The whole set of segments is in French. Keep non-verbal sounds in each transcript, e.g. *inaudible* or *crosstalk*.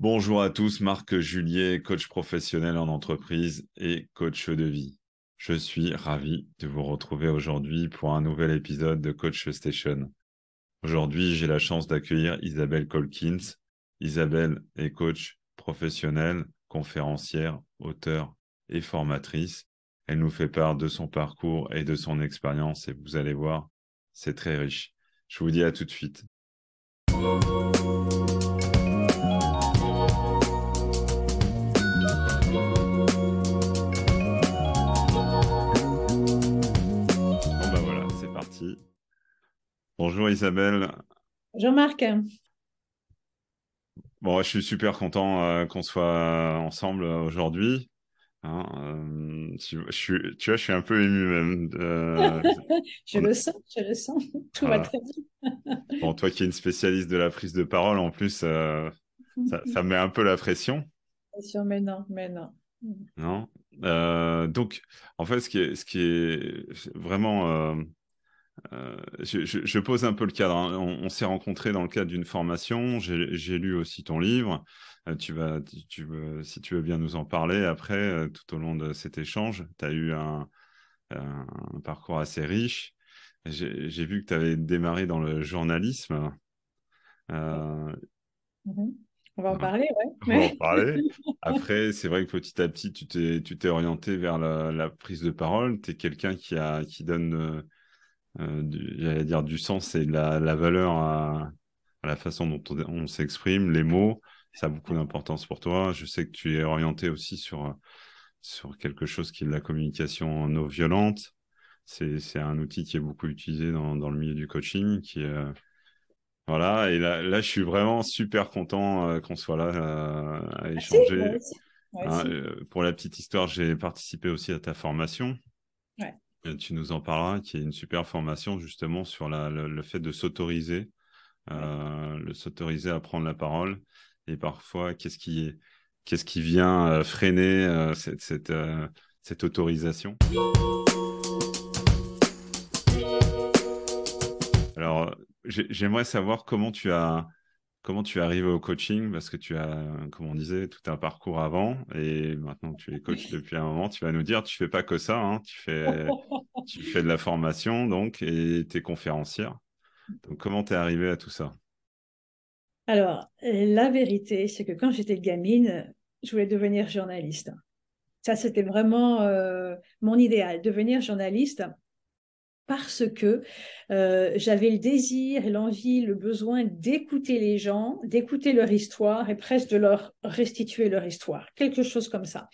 Bonjour à tous, Marc Juliet, coach professionnel en entreprise et coach de vie. Je suis ravi de vous retrouver aujourd'hui pour un nouvel épisode de Coach Station. Aujourd'hui, j'ai la chance d'accueillir Isabelle Colkins. Isabelle est coach professionnelle, conférencière, auteur et formatrice. Elle nous fait part de son parcours et de son expérience et vous allez voir, c'est très riche. Je vous dis à tout de suite. Bonjour Isabelle. Bonjour Marc. Bon, je suis super content euh, qu'on soit ensemble aujourd'hui. Hein, euh, tu, vois, je suis un peu ému même. *laughs* je le sens, je le sens. *laughs* Tout va très bien. *laughs* bon, toi qui es une spécialiste de la prise de parole, en plus, euh, ça, ça, met un peu la pression. Pression, mais non, mais non. Non. donc, en fait, ce qui est, ce qui est vraiment euh, je, pose un peu le cadre. Hein. On, s'est rencontrés dans le cadre d'une formation. J'ai lu aussi ton livre. Euh, tu vas, tu, veux, si tu veux bien nous en parler après, euh, tout au long de cet échange. Tu as eu un, parcours assez riche. J'ai vu que tu avais démarré dans le journalisme. Mm-hmm. On va en parler, ouais. On va en *laughs* parler. Après, c'est vrai que petit à petit, tu t'es orienté vers la, prise de parole. Tu es quelqu'un qui, a, qui donne euh, j'allais dire du sens et de la, valeur à, la façon dont on, s'exprime, les mots, ça a beaucoup d'importance pour toi. Je sais que tu es orienté aussi sur, sur quelque chose qui est la communication non violente. C'est un outil qui est beaucoup utilisé dans, dans le milieu du coaching. Qui, euh, voilà, et là, là, je suis vraiment super content euh, qu'on soit là à échanger. Hein, pour la petite histoire, j'ai participé aussi à ta formation. Ouais tu nous en parleras, qui est une super formation justement sur le, fait de s'autoriser, euh, le s'autoriser à prendre la parole. Et parfois, qu'est-ce qui, qu'est-ce qui vient euh, freiner euh, cette, cette, cette autorisation? Alors, j'aimerais savoir comment tu as Comment tu es arrivé au coaching? Parce que tu as, comme on disait, tout un parcours avant et maintenant tu es coach depuis un moment. Tu vas nous dire, tu fais pas que ça, hein. tu, fais, *laughs* tu fais de la formation donc et tu es conférencière. Donc, comment tu es arrivé à tout ça? Alors, la vérité, c'est que quand j'étais gamine, je voulais devenir journaliste. Ça, c'était vraiment euh, mon idéal, devenir journaliste parce que euh, j'avais le désir et l'envie, le besoin d'écouter les gens, d'écouter leur histoire et presque de leur restituer leur histoire, quelque chose comme ça.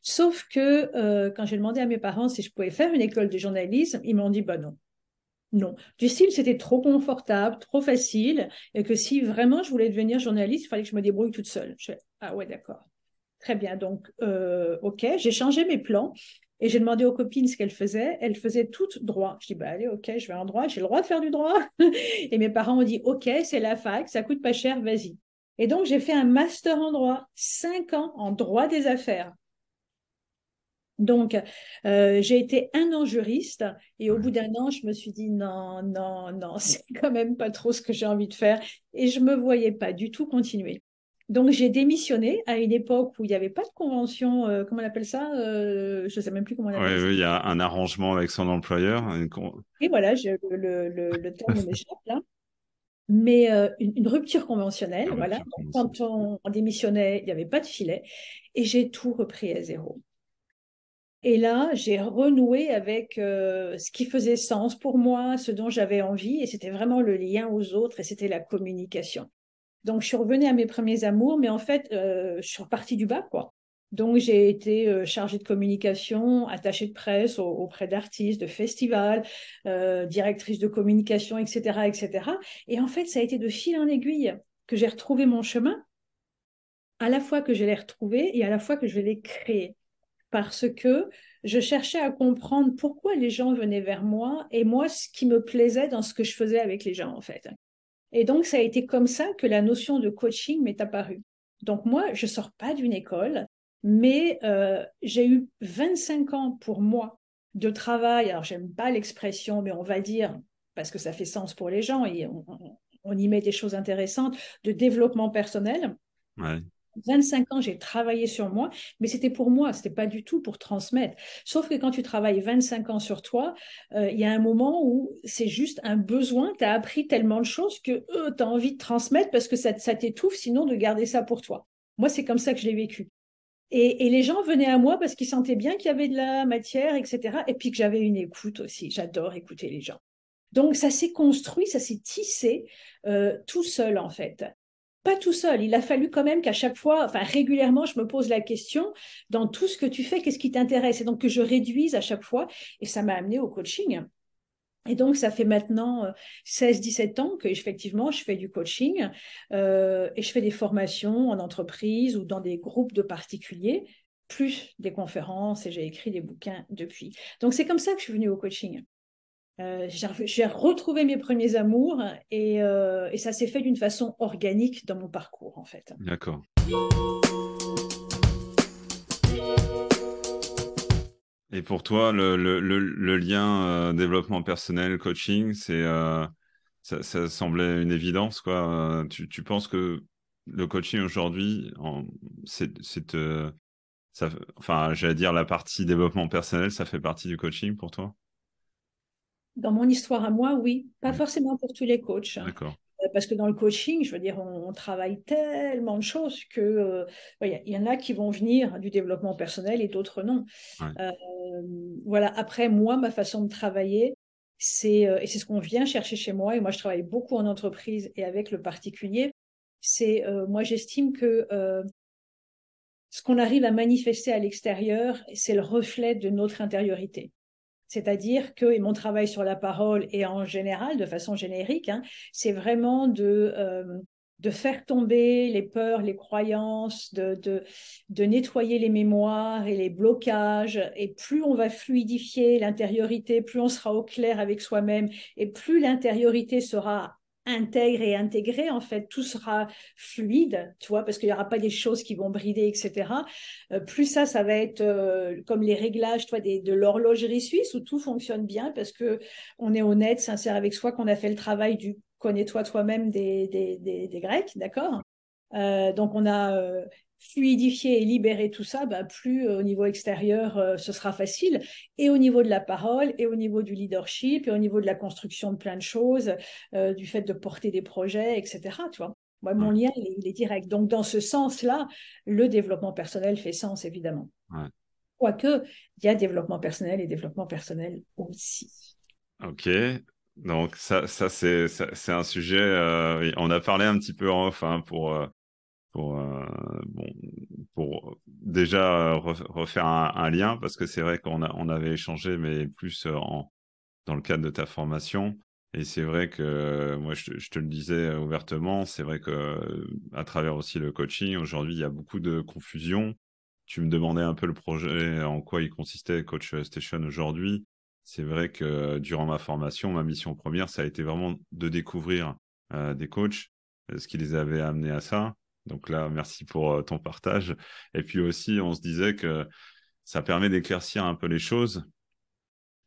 Sauf que euh, quand j'ai demandé à mes parents si je pouvais faire une école de journalisme, ils m'ont dit bah non. Non. Du style, c'était trop confortable, trop facile, et que si vraiment je voulais devenir journaliste, il fallait que je me débrouille toute seule. Je ah ouais, d'accord. Très bien. Donc, euh, OK, j'ai changé mes plans. Et j'ai demandé aux copines ce qu'elles faisaient. Elles faisaient toutes droit. Je dis, bah allez, ok, je vais en droit. J'ai le droit de faire du droit. *laughs* et mes parents ont dit, ok, c'est la fac, ça coûte pas cher, vas-y. Et donc, j'ai fait un master en droit, cinq ans en droit des affaires. Donc, euh, j'ai été un an juriste et au bout d'un an, je me suis dit non, non, non, *laughs* c'est quand même pas trop ce que j'ai envie de faire et je me voyais pas du tout continuer. Donc j'ai démissionné à une époque où il n'y avait pas de convention, euh, comment on appelle ça euh, Je ne sais même plus comment on appelle ça. Oui, il y a un arrangement avec son employeur. Et voilà, le, le, le, terme m'échappe là. Mais euh, une, rupture conventionnelle, voilà. quand on, démissionnait, il n'y avait pas de filet. Et j'ai tout repris à zéro. Et là, j'ai renoué avec ce qui faisait sens pour moi, ce dont j'avais envie, et c'était vraiment le lien aux autres, et c'était la communication. Donc, je suis revenue à mes premiers amours, mais en fait, euh, je suis repartie du bas, quoi. Donc, j'ai été euh, chargée de communication, attachée de presse auprès d'artistes, de festivals, euh, directrice de communication, etc., etc. Et en fait, ça a été de fil en aiguille que j'ai retrouvé mon chemin, à la fois que je l'ai retrouvé et à la fois que je l'ai créé. Parce que je cherchais à comprendre pourquoi les gens venaient vers moi et moi, ce qui me plaisait dans ce que je faisais avec les gens, en fait. Et donc, ça a été comme ça que la notion de coaching m'est apparue. Donc, moi, je sors pas d'une école, mais euh, j'ai eu 25 ans pour moi de travail. Alors, j'aime pas l'expression, mais on va dire, parce que ça fait sens pour les gens et on, y met des choses intéressantes, de développement personnel. 25 ans, j'ai travaillé sur moi, mais c'était pour moi, c'était pas du tout pour transmettre. Sauf que quand tu travailles 25 ans sur toi, euh, il y a un moment où c'est juste un besoin, tu as appris tellement de choses que euh, tu as envie de transmettre parce que ça, t'étouffe sinon de garder ça pour toi. Moi, c'est comme ça que je l'ai vécu. Et, et, les gens venaient à moi parce qu'ils sentaient bien qu'il y avait de la matière, etc. Et puis que j'avais une écoute aussi. J'adore écouter les gens. Donc ça s'est construit, ça s'est tissé euh, tout seul en fait. Pas tout seul, il a fallu quand même qu'à chaque fois, enfin régulièrement, je me pose la question, dans tout ce que tu fais, qu'est-ce qui t'intéresse? Et donc que je réduise à chaque fois, et ça m'a amené au coaching. Et donc, ça fait maintenant 16-17 euh, ans que effectivement, je fais du coaching euh, et je fais des formations en entreprise ou dans des groupes de particuliers, plus des conférences et j'ai écrit des bouquins depuis. Donc, c'est comme ça que je suis venue au coaching. Euh, j'ai retrouvé mes premiers amours et, euh, et ça s'est fait d'une façon organique dans mon parcours en fait. D'accord. Et pour toi, le, lien euh, développement personnel, coaching, c'est ça, semblait une évidence quoi. Tu, penses que le coaching aujourd'hui, enfin, j'allais dire la partie développement personnel, ça fait partie du coaching pour toi? Dans mon histoire à moi, oui. Pas forcément pour tous les coachs. D'accord. Euh, parce que dans le coaching, je veux dire, on, travaille tellement de choses que euh, il y, en a qui vont venir du développement personnel et d'autres non. Euh, voilà. Après, moi, ma façon de travailler, c'est et c'est ce qu'on vient chercher chez moi. Et moi, je travaille beaucoup en entreprise et avec le particulier. C'est moi, j'estime que ce qu'on arrive à manifester à l'extérieur, c'est le reflet de notre intériorité. C'est-à-dire que, et mon travail sur la parole et en général, de façon générique, hein, c'est vraiment de, euh, de faire tomber les peurs, les croyances, de, de, de, nettoyer les mémoires et les blocages. Et plus on va fluidifier l'intériorité, plus on sera au clair avec soi-même et plus l'intériorité sera intègre et intégré, en fait, tout sera fluide, tu vois, parce qu'il n'y aura pas des choses qui vont brider, etc. Euh, plus ça, ça va être euh, comme les réglages, toi, des, de l'horlogerie suisse où tout fonctionne bien parce que on est honnête, sincère avec soi, qu'on a fait le travail du connais-toi toi-même des, Grecs, d'accord? Euh, donc on a fluidifier et libérer tout ça, bah, plus euh, au niveau extérieur, euh, ce sera facile. Et au niveau de la parole, et au niveau du leadership, et au niveau de la construction de plein de choses, euh, du fait de porter des projets, etc. Tu vois mon lien, il est, direct. Donc, dans ce sens-là, le développement personnel fait sens, évidemment. Quoique, il y a développement personnel et développement personnel aussi. Ok, donc ça, ça c'est, un sujet. on a parlé un petit peu en off hein, pour pour euh, bon pour déjà refaire un, lien parce que c'est vrai qu'on on avait échangé mais plus euh, en dans le cadre de ta formation. Et c'est vrai que moi je, te le disais ouvertement c'est vrai que à travers aussi le coaching aujourd'hui il y a beaucoup de confusion. Tu me demandais un peu le projet en quoi il consistait coach station aujourd'hui. C'est vrai que durant ma formation ma mission première ça a été vraiment de découvrir euh, des coachs ce qui les avait amenés à ça donc là, merci pour euh, ton partage. Et puis aussi, on se disait que ça permet d'éclaircir un peu les choses.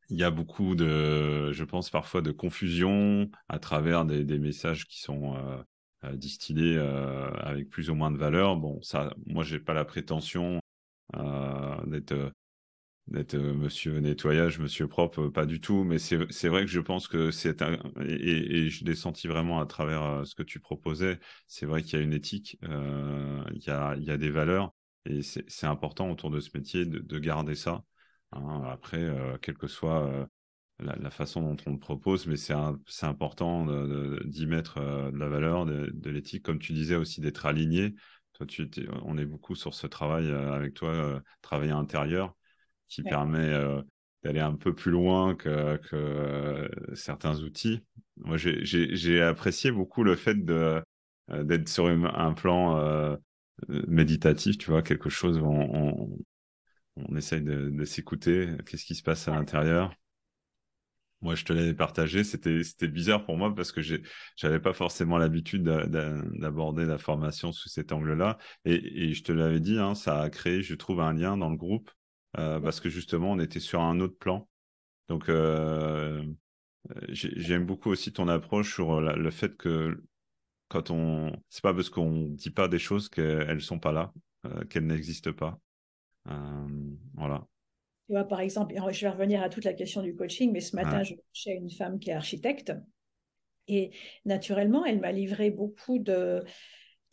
Il y a beaucoup de, je pense parfois, de confusion à travers des, messages qui sont euh, euh, distillés avec plus ou moins de valeur. Bon, ça, moi, j'ai pas la prétention d'être d'être euh, monsieur nettoyage, monsieur propre, pas du tout, mais c'est vrai que je pense que c'est un, et, je l'ai senti vraiment à travers euh, ce que tu proposais, c'est vrai qu'il y a une éthique, euh, il, y a, des valeurs, et c'est important autour de ce métier de, garder ça. Hein. Après, quelle que soit la, façon dont on le propose, mais c'est important d'y mettre de la valeur, de, l'éthique, comme tu disais aussi, d'être aligné. Toi, tu, on est beaucoup sur ce travail avec toi, travail intérieur qui permet euh, d'aller un peu plus loin que, que euh, certains outils. Moi, j'ai apprécié beaucoup le fait euh, d'être sur un plan méditatif, tu vois, quelque chose où on, on, essaye de, de s'écouter, qu'est-ce qui se passe à l'intérieur. Moi, je te l'avais partagé, c'était c'était bizarre pour moi parce que j'avais pas forcément l'habitude d'aborder la formation sous cet angle-là. Et, et, je te l'avais dit, hein, ça a créé, je trouve, un lien dans le groupe euh, parce que justement, on était sur un autre plan. Donc, euh, j'aime beaucoup aussi ton approche sur le fait que quand on, c'est pas parce qu'on dit pas des choses qu'elles sont pas là, qu'elles n'existent pas. voilà. Tu vois, par exemple, je vais revenir à toute la question du coaching, mais ce matin, je je chez une femme qui est architecte. Et naturellement, elle m'a livré beaucoup de,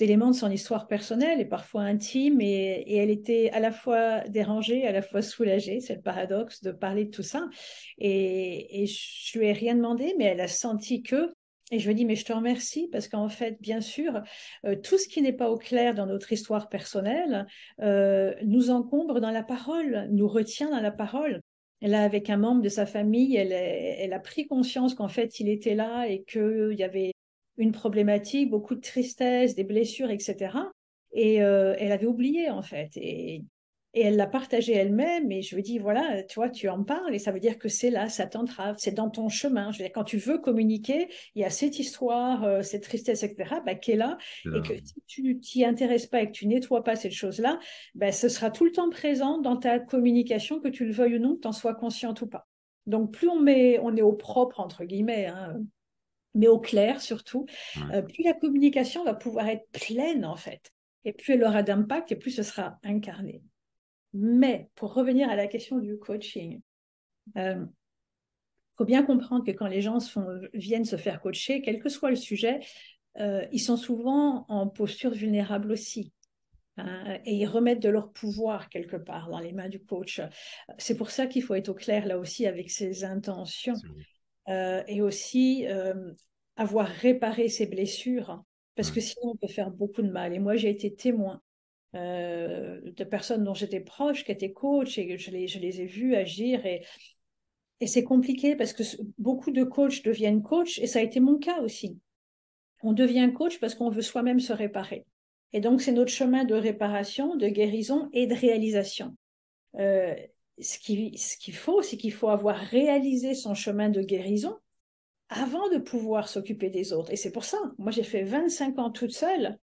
d'éléments de son histoire personnelle et parfois intime. Et, elle était à la fois dérangée, à la fois soulagée. C'est le paradoxe de parler de tout ça. Et, je lui ai rien demandé, mais elle a senti que et je lui dis, mais je te remercie parce qu'en fait, bien sûr, euh, tout ce qui n'est pas au clair dans notre histoire personnelle euh, nous encombre dans la parole, nous retient dans la parole. Là, avec un membre de sa famille, elle, elle a pris conscience qu'en fait, il était là et qu'il y avait une problématique, beaucoup de tristesse, des blessures, etc. Et euh, elle avait oublié, en fait. Et et elle l'a partagé elle-même. Et je lui dis, voilà, tu vois, tu en parles et ça veut dire que c'est là, ça t'entrave, c'est dans ton chemin. Je veux dire, quand tu veux communiquer, il y a cette histoire, euh, cette tristesse, etc., bah, qui est là. Et que si tu t'y intéresses pas et que tu nettoies pas cette chose-là, bah, ce sera tout le temps présent dans ta communication, que tu le veuilles ou non, que tu en sois consciente ou pas. Donc, plus on, met, on est au propre, entre guillemets, hein, mais au clair surtout, euh, plus la communication va pouvoir être pleine, en fait. Et plus elle aura d'impact et plus ce sera incarné. Mais pour revenir à la question du coaching, il euh, faut bien comprendre que quand les gens viennent se faire coacher, quel que soit le sujet, euh, ils sont souvent en posture vulnérable aussi. Hein, et ils remettent de leur pouvoir quelque part dans les mains du coach. C'est pour ça qu'il faut être au clair là aussi avec ses intentions et aussi avoir réparé ses blessures parce que sinon on peut faire beaucoup de mal. Et moi j'ai été témoin euh, de personnes dont j'étais proche, qui étaient coach, et je les, je les ai vus agir. Et, et c'est compliqué parce que beaucoup de coachs deviennent coach, et ça a été mon cas aussi. On devient coach parce qu'on veut soi-même se réparer. Et donc, c'est notre chemin de réparation, de guérison et de réalisation. Euh, ce qu'il faut, c'est qu'il faut avoir réalisé son chemin de guérison avant de pouvoir s'occuper des autres. Et c'est pour ça, moi j'ai fait 25 ans toute seule.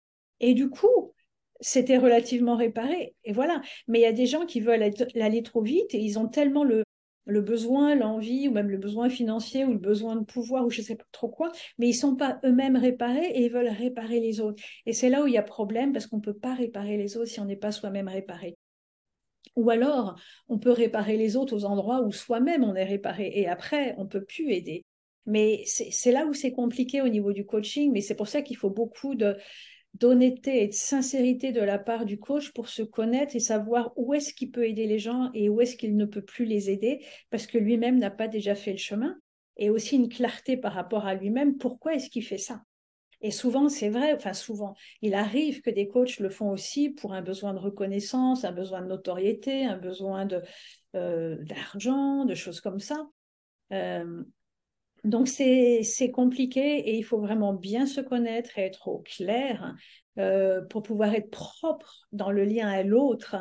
Et du coup, c'était relativement réparé. Et voilà. Mais il y a des gens qui veulent aller trop vite et ils ont tellement le, le besoin, l'envie, ou même le besoin financier, ou le besoin de pouvoir, ou je ne sais pas trop quoi, mais ils ne sont pas eux-mêmes réparés et ils veulent réparer les autres. Et c'est là où il y a problème parce qu'on ne peut pas réparer les autres si on n'est pas soi-même réparé. Ou alors, on peut réparer les autres aux endroits où soi-même on est réparé et après, on peut plus aider. Mais c'est là où c'est compliqué au niveau du coaching, mais c'est pour ça qu'il faut beaucoup d'honnêteté et de sincérité de la part du coach pour se connaître et savoir où est-ce qu'il peut aider les gens et où est-ce qu'il ne peut plus les aider parce que lui-même n'a pas déjà fait le chemin. Et aussi une clarté par rapport à lui-même. Pourquoi est-ce qu'il fait ça? Et souvent c'est vrai enfin souvent il arrive que des coachs le font aussi pour un besoin de reconnaissance un besoin de notoriété un besoin de euh, d'argent de choses comme ça euh, donc c'est compliqué et il faut vraiment bien se connaître et être au clair euh, pour pouvoir être propre dans le lien à l'autre.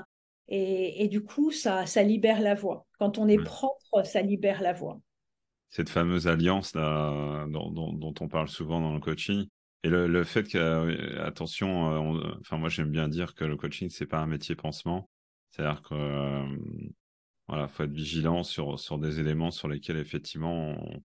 Et, et, du coup, ça, ça libère la voix. Quand on est propre, ça libère la voix. Cette fameuse alliance là, dont, dont, on parle souvent dans le coaching. Et le, le fait que, euh, attention, euh, enfin moi j'aime bien dire que le coaching c'est pas un métier pansement. C'est-à-dire que voilà, faut être vigilant sur sur des éléments sur lesquels effectivement on,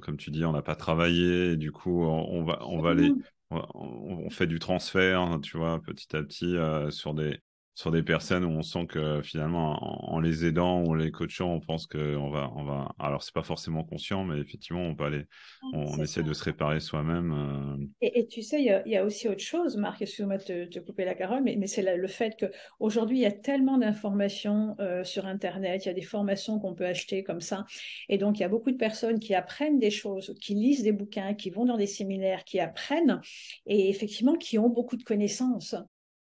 comme tu dis, on n'a pas travaillé, et du coup, on, va, on va aller, on, fait du transfert, tu vois, petit à petit, euh, sur des, sur des personnes où on sent que finalement, en, les aidant ou en les coachant, on pense qu'on va, on va. Alors, c'est pas forcément conscient, mais effectivement, on peut aller, on, essaie de se réparer soi-même. Euh. Et, tu sais, il y, a aussi autre chose, Marc, excuse-moi de te, couper la parole, mais, mais c'est le fait qu'aujourd'hui, il y a tellement d'informations euh, sur Internet, il y a des formations qu'on peut acheter comme ça. Et donc, il y a beaucoup de personnes qui apprennent des choses, qui lisent des bouquins, qui vont dans des séminaires, qui apprennent et effectivement qui ont beaucoup de connaissances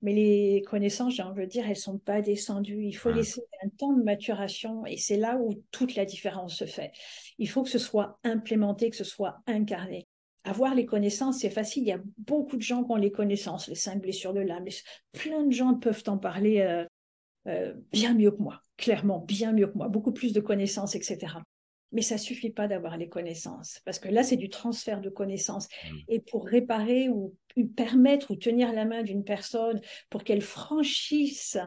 mais les connaissances, j'ai envie de dire, elles sont pas descendues. Il faut laisser un temps de maturation et c'est là où toute la différence se fait. Il faut que ce soit implémenté, que ce soit incarné. Avoir les connaissances, c'est facile. Il y a beaucoup de gens qui ont les connaissances, les cinq blessures de l'âme. Plein de gens peuvent en parler euh, euh, bien mieux que moi, clairement, bien mieux que moi, beaucoup plus de connaissances, etc. Mais ça suffit pas d'avoir les connaissances, parce que là, c'est du transfert de connaissances. Mmh. Et pour réparer ou permettre ou tenir la main d'une personne pour qu'elle franchisse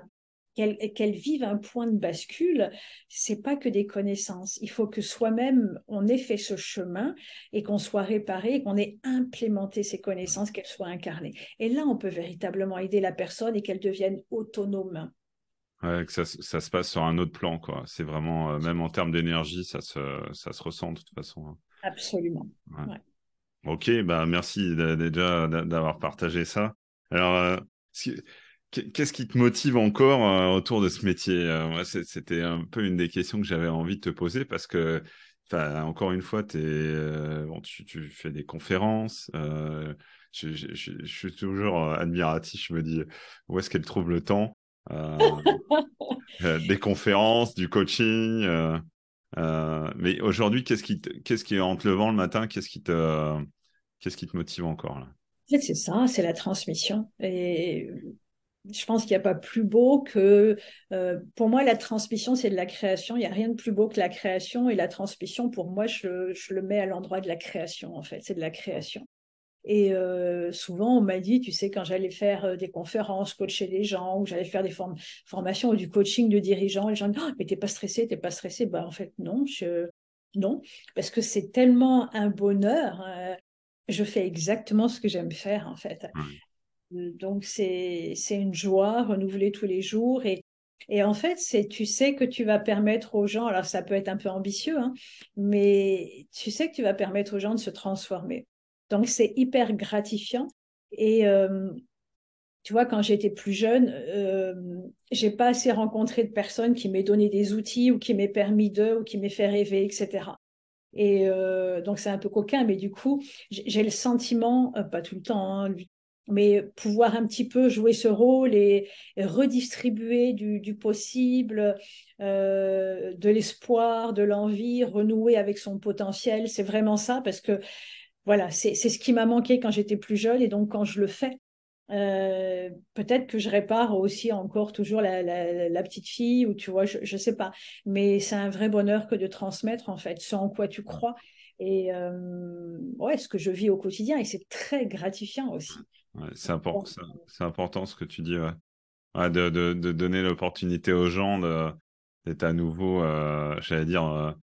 qu'elles vivent un point de bascule, c'est pas que des connaissances. Il faut que soi-même on ait fait ce chemin et qu'on soit réparé, qu'on ait implémenté ces connaissances, qu'elles soient incarnées. Et là, on peut véritablement aider la personne et qu'elle devienne autonome. Ouais, que ça, ça, se passe sur un autre plan, quoi. C'est vraiment, euh, même en termes d'énergie, ça se, ça se ressent de toute façon. Hein. Absolument. Ouais. Ok, bah merci déjà d'avoir partagé ça. Alors, euh, Qu'est-ce qui te motive encore euh, autour de ce métier? C'était un peu une des questions que j'avais envie de te poser parce que, encore une fois, es, bon, tu, tu, fais des conférences. Je, je, je, suis toujours admiratif. Je me dis, où est-ce qu'elle trouve le temps? Des conférences, du coaching. mais aujourd'hui, qu'est-ce qui, qu'est-ce qui en te levant le matin Qu'est-ce qui te, qu'est-ce qui te motive encore là? C'est ça, c'est la transmission. Et je pense qu'il n'y a pas plus beau que, euh, pour moi, la transmission, c'est de la création. Il n'y a rien de plus beau que la création. Et la transmission, pour moi, je, je le mets à l'endroit de la création, en fait. C'est de la création. Et euh, souvent, on m'a dit, tu sais, quand j'allais faire euh, des conférences, coacher des gens, ou j'allais faire des formations ou du coaching de dirigeants, les gens me disent, oh, mais t'es pas stressé, t'es pas stressé. Bah, en fait, non, je, non, parce que c'est tellement un bonheur. je fais exactement ce que j'aime faire, en fait. Donc, c'est une joie renouvelée tous les jours. Et, et en fait, c'est tu sais que tu vas permettre aux gens, alors ça peut être un peu ambitieux, hein, mais tu sais que tu vas permettre aux gens de se transformer. Donc, c'est hyper gratifiant. Et euh, tu vois, quand j'étais plus jeune, euh, j'ai pas assez rencontré de personnes qui m'aient donné des outils ou qui m'aient permis d'eux ou qui m'aient fait rêver, etc. Et euh, donc c'est un peu coquin, mais du coup, j'ai le sentiment, euh, pas tout le temps, hein, mais pouvoir un petit peu jouer ce rôle et, redistribuer du, possible, de l'espoir, de l'envie, renouer avec son potentiel, c'est vraiment ça parce que voilà, c'est ce qui m'a manqué quand j'étais plus jeune et donc quand je le fais, euh, peut-être que je répare aussi encore toujours la, la, petite fille ou tu vois, je, ne sais pas, mais c'est un vrai bonheur que de transmettre en fait ce en quoi tu crois. Et euh, ouais, ce que je vis au quotidien et c'est très gratifiant aussi. C'est important, c'est important ce que tu dis, de, de, de, donner l'opportunité aux gens d'être à nouveau, euh, j'allais dire,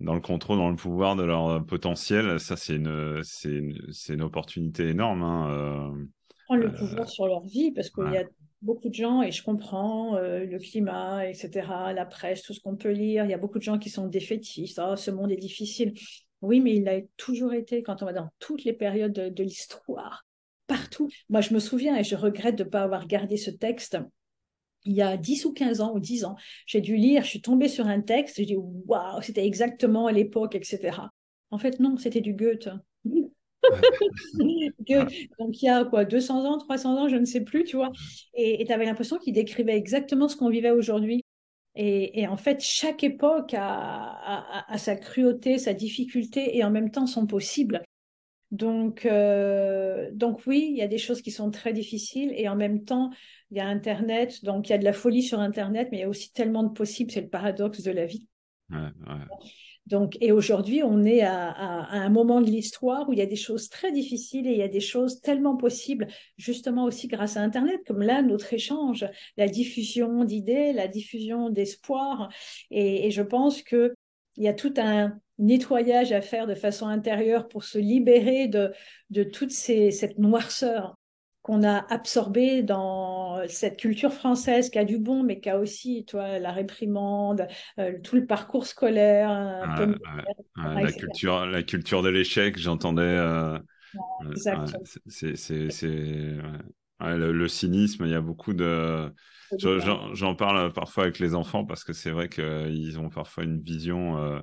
dans le contrôle, dans le pouvoir de leur potentiel. Ça, c'est une, c'est une, une, opportunité énorme. Hein, euh, Prendre le pouvoir sur leur vie, parce qu'il y a beaucoup de gens, et je comprends le climat, etc., la presse, tout ce qu'on peut lire. Il y a beaucoup de gens qui sont défaitistes. Oh, ce monde est difficile. Oui, mais il a toujours été, quand on va dans toutes les périodes de l'histoire, partout. Moi, je me souviens et je regrette de ne pas avoir gardé ce texte. Il y a 10 ou 15 ans ou 10 ans, j'ai dû lire, je suis tombée sur un texte, j'ai dit waouh, c'était exactement à l'époque, etc. En fait, non, c'était du Goethe. *laughs* Donc il y a quoi, 200 ans, 300 ans, je ne sais plus, tu vois. Et tu avais l'impression qu'il décrivait exactement ce qu'on vivait aujourd'hui. Et, en fait, chaque époque a, a, sa cruauté, sa difficulté et en même temps son possible. Donc, euh, donc oui, il y a des choses qui sont très difficiles et en même temps, il y a Internet, donc il y a de la folie sur Internet, mais il y a aussi tellement de possibles, c'est le paradoxe de la vie. Donc, et aujourd'hui, on est à, un moment de l'histoire où il y a des choses très difficiles et il y a des choses tellement possibles, justement aussi grâce à Internet, comme là, notre échange, la diffusion d'idées, la diffusion d'espoir. Et, et je pense que il y a tout un nettoyage à faire de façon intérieure pour se libérer de, de toute ces, cette noirceur qu'on a absorbée dans cette culture française qui a du bon, mais qui a aussi toi, la réprimande, euh, tout le parcours scolaire. la, culture, la culture de l'échec, j'entendais. Euh, c'est le, le, cynisme, il y a beaucoup de. J'en parle parfois avec les enfants parce que c'est vrai qu'ils ont parfois une vision euh,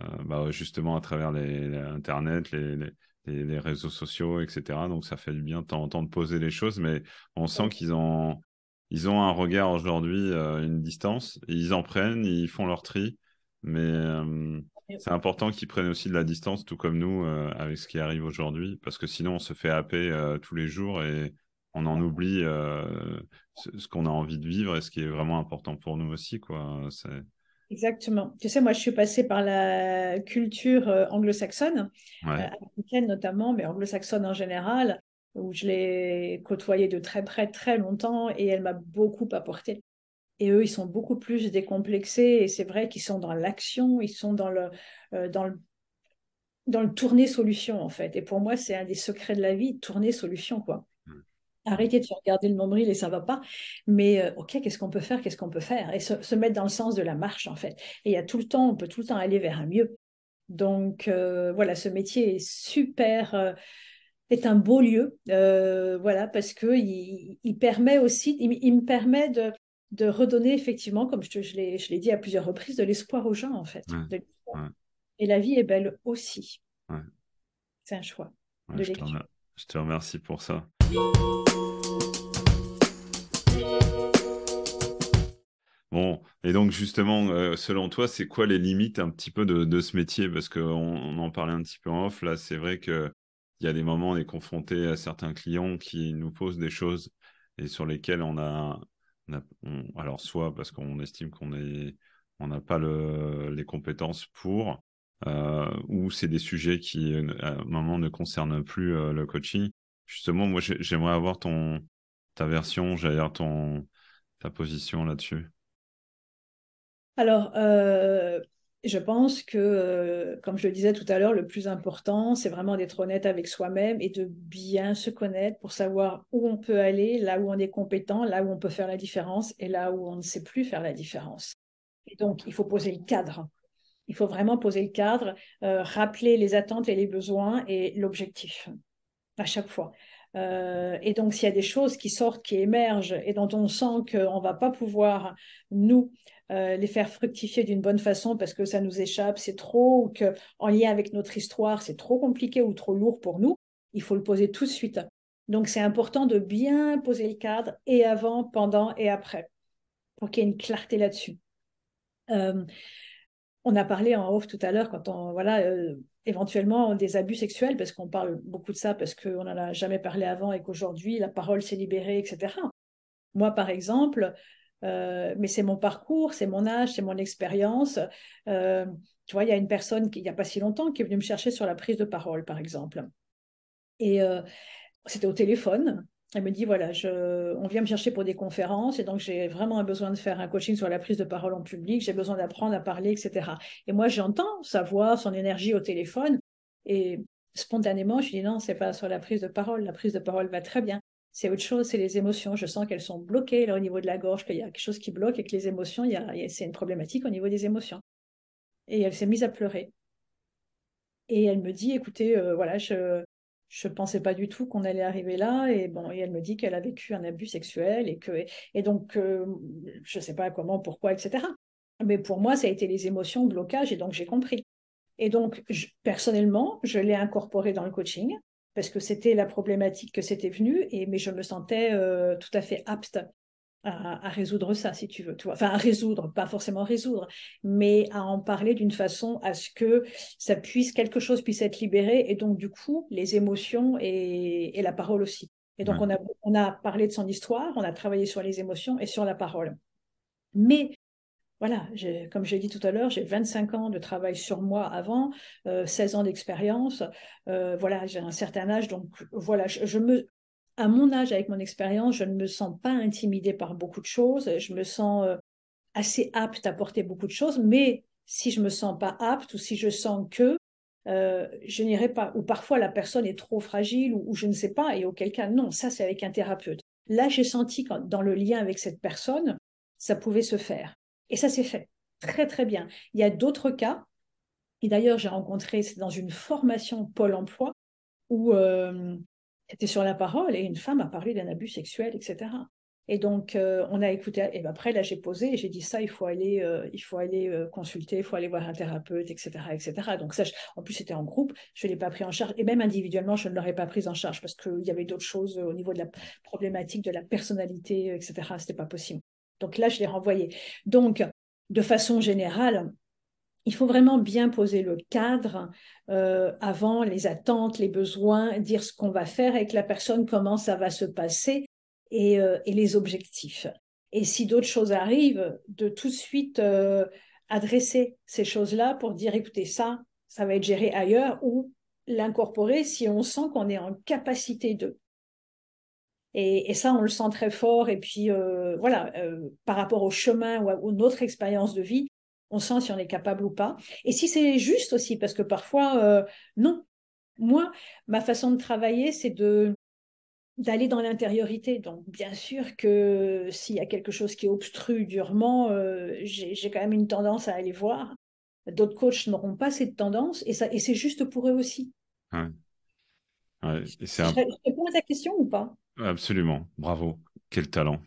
euh, bah, justement à travers les, Internet, les, les, réseaux sociaux, etc. Donc ça fait du bien de temps en temps de poser les choses, mais on sent qu'ils ont, ils ont un regard aujourd'hui, euh, une distance, ils en prennent, ils font leur tri, mais euh, c'est important qu'ils prennent aussi de la distance, tout comme nous, avec ce qui arrive aujourd'hui, parce que sinon on se fait happer tous les jours et on en oublie ce, ce qu'on a envie de vivre et ce qui est vraiment important pour nous aussi, quoi. C'est Exactement. Tu sais, moi, je suis passée par la culture euh, anglo-saxonne, euh, américaine notamment, mais anglo-saxonne en général, où je l'ai côtoyée de très près très longtemps et elle m'a beaucoup apporté. Et eux, ils sont beaucoup plus décomplexés. Et c'est vrai qu'ils sont dans l'action, ils sont dans le, euh, dans le dans le tourner solution en fait. Et pour moi, c'est un des secrets de la vie, tourner solution quoi. Arrêter de se regarder le nombril et ça va pas. Mais euh, ok, qu'est-ce qu'on peut faire Qu'est-ce qu'on peut faire? Et se, mettre dans le sens de la marche en fait. Et il y a tout le temps, on peut tout le temps aller vers un mieux. Donc euh, voilà, ce métier est super est un beau lieu, voilà, parce que il, permet aussi, il, me permet de, de redonner effectivement, comme je, je l'ai dit à plusieurs reprises, de l'espoir aux gens en fait. Et la vie est belle aussi. C'est un choix. je, te remercie pour ça. Bon, et donc justement, euh, selon toi, c'est quoi les limites un petit peu de, ce métier? Parce qu'on on en parlait un petit peu en off, là, c'est vrai qu'il y a des moments, on est confronté à certains clients qui nous posent des choses et sur lesquelles on a, alors soit parce qu'on estime qu'on n'a pas le, les compétences pour, euh, ou c'est des sujets qui, euh, à un moment, ne concernent plus le coaching. Justement, moi, j'aimerais avoir ton, ta version, j'allais ton, ta position là-dessus. Alors, je pense que, comme je le disais tout à l'heure, le plus important, c'est vraiment d'être honnête avec soi-même et de bien se connaître pour savoir où on peut aller, là où on est compétent, là où on peut faire la différence et là où on ne sait plus faire la différence. Et donc, il faut poser le cadre. Il faut vraiment poser le cadre, euh, rappeler les attentes et les besoins et l'objectif à chaque fois. Euh, et donc, s'il y a des choses qui sortent, qui émergent et dont on sent qu'on ne va pas pouvoir, nous, euh, les faire fructifier d'une bonne façon parce que ça nous échappe, c'est trop, ou qu'en lien avec notre histoire, c'est trop compliqué ou trop lourd pour nous, il faut le poser tout de suite. Donc, c'est important de bien poser le cadre et avant, pendant et après pour qu'il y ait une clarté là-dessus. On a parlé en off tout à l'heure quand on voilà euh, éventuellement des abus sexuels parce qu'on parle beaucoup de ça parce qu'on n'en a jamais parlé avant et qu'aujourd'hui la parole s'est libérée, etc. Moi, par exemple, euh, mais c'est mon parcours, c'est mon âge, c'est mon expérience. Euh, tu vois, il y a une personne qui, il n'y a pas si longtemps qui est venue me chercher sur la prise de parole, par exemple. Et c'était au téléphone. Elle me dit voilà, je, on vient me chercher pour des conférences et donc j'ai vraiment besoin de faire un coaching sur la prise de parole en public, j'ai besoin d'apprendre à parler, etc. Et moi, j'entends sa voix, son énergie au téléphone et spontanément, je dis non, c'est pas sur la prise de parole, la prise de parole va très bien. C'est autre chose, c'est les émotions. Je sens qu'elles sont bloquées là, au niveau de la gorge, qu'il y a quelque chose qui bloque et que les émotions, il y a, c'est une problématique au niveau des émotions. Et elle s'est mise à pleurer. Et elle me dit, écoutez, euh, voilà, je, je ne pensais pas du tout qu'on allait arriver là. Et bon, et elle me dit qu'elle a vécu un abus sexuel et que, et donc, euh, je ne sais pas comment, pourquoi, etc. Mais pour moi, ça a été les émotions, blocage, et donc j'ai compris. Et donc, personnellement, je l'ai incorporé dans le coaching parce que c'était la problématique que c'était venu, et mais je me sentais euh, tout à fait apte à, résoudre ça, si tu veux. Tu vois. Enfin, à résoudre, pas forcément résoudre, mais à en parler d'une façon à ce que ça puisse, quelque chose puisse être libéré, et donc, du coup, les émotions et, la parole aussi. Et donc, on, a, on a parlé de son histoire, on a travaillé sur les émotions et sur la parole. Mais voilà, comme j'ai dit tout à l'heure, j'ai 25 ans de travail sur moi avant, 16 euh, ans d'expérience. Euh, voilà, j'ai un certain âge, donc voilà, je, me, à mon âge, avec mon expérience, je ne me sens pas intimidée par beaucoup de choses. Je me sens euh, assez apte à porter beaucoup de choses, mais si je me sens pas apte ou si je sens que euh, je n'irai pas, ou parfois la personne est trop fragile ou, je ne sais pas, et auquel cas, non, ça c'est avec un thérapeute. Là, j'ai senti que dans le lien avec cette personne, ça pouvait se faire. Et ça s'est fait très très bien. Il y a d'autres cas, et d'ailleurs j'ai rencontré, c'est dans une formation Pôle Emploi, où euh, c'était sur la parole et une femme a parlé d'un abus sexuel, etc. Et donc, euh, on a écouté. Et après, là, j'ai posé et j'ai dit ça, il faut aller, euh, il faut aller euh, consulter, il faut aller voir un thérapeute, etc., etc. Donc ça, en plus, c'était en groupe. Je ne l'ai pas pris en charge et même individuellement, je ne l'aurais pas prise en charge parce qu'il y avait d'autres choses au niveau de la problématique de la personnalité, etc. C'était pas possible. Donc là, je l'ai renvoyé. Donc, de façon générale, il faut vraiment bien poser le cadre euh, avant les attentes, les besoins, dire ce qu'on va faire avec la personne, comment ça va se passer et, euh, les objectifs. Et si d'autres choses arrivent, de tout de suite euh, adresser ces choses-là pour dire écoutez, ça, ça va être géré ailleurs ou l'incorporer si on sent qu'on est en capacité de. Et, ça, on le sent très fort. Et puis, voilà, par rapport au chemin ou à notre expérience de vie, on sent si on est capable ou pas. Et si c'est juste aussi, parce que parfois, non. Moi, ma façon de travailler, c'est de d'aller dans l'intériorité. Donc, bien sûr que s'il y a quelque chose qui obstrue durement, euh, j'ai quand même une tendance à aller voir. D'autres coachs n'auront pas cette tendance et, ça, et c'est juste pour eux aussi. Ouais. Ouais, je, un... à ta question ou pas? Absolument. Bravo. Quel talent.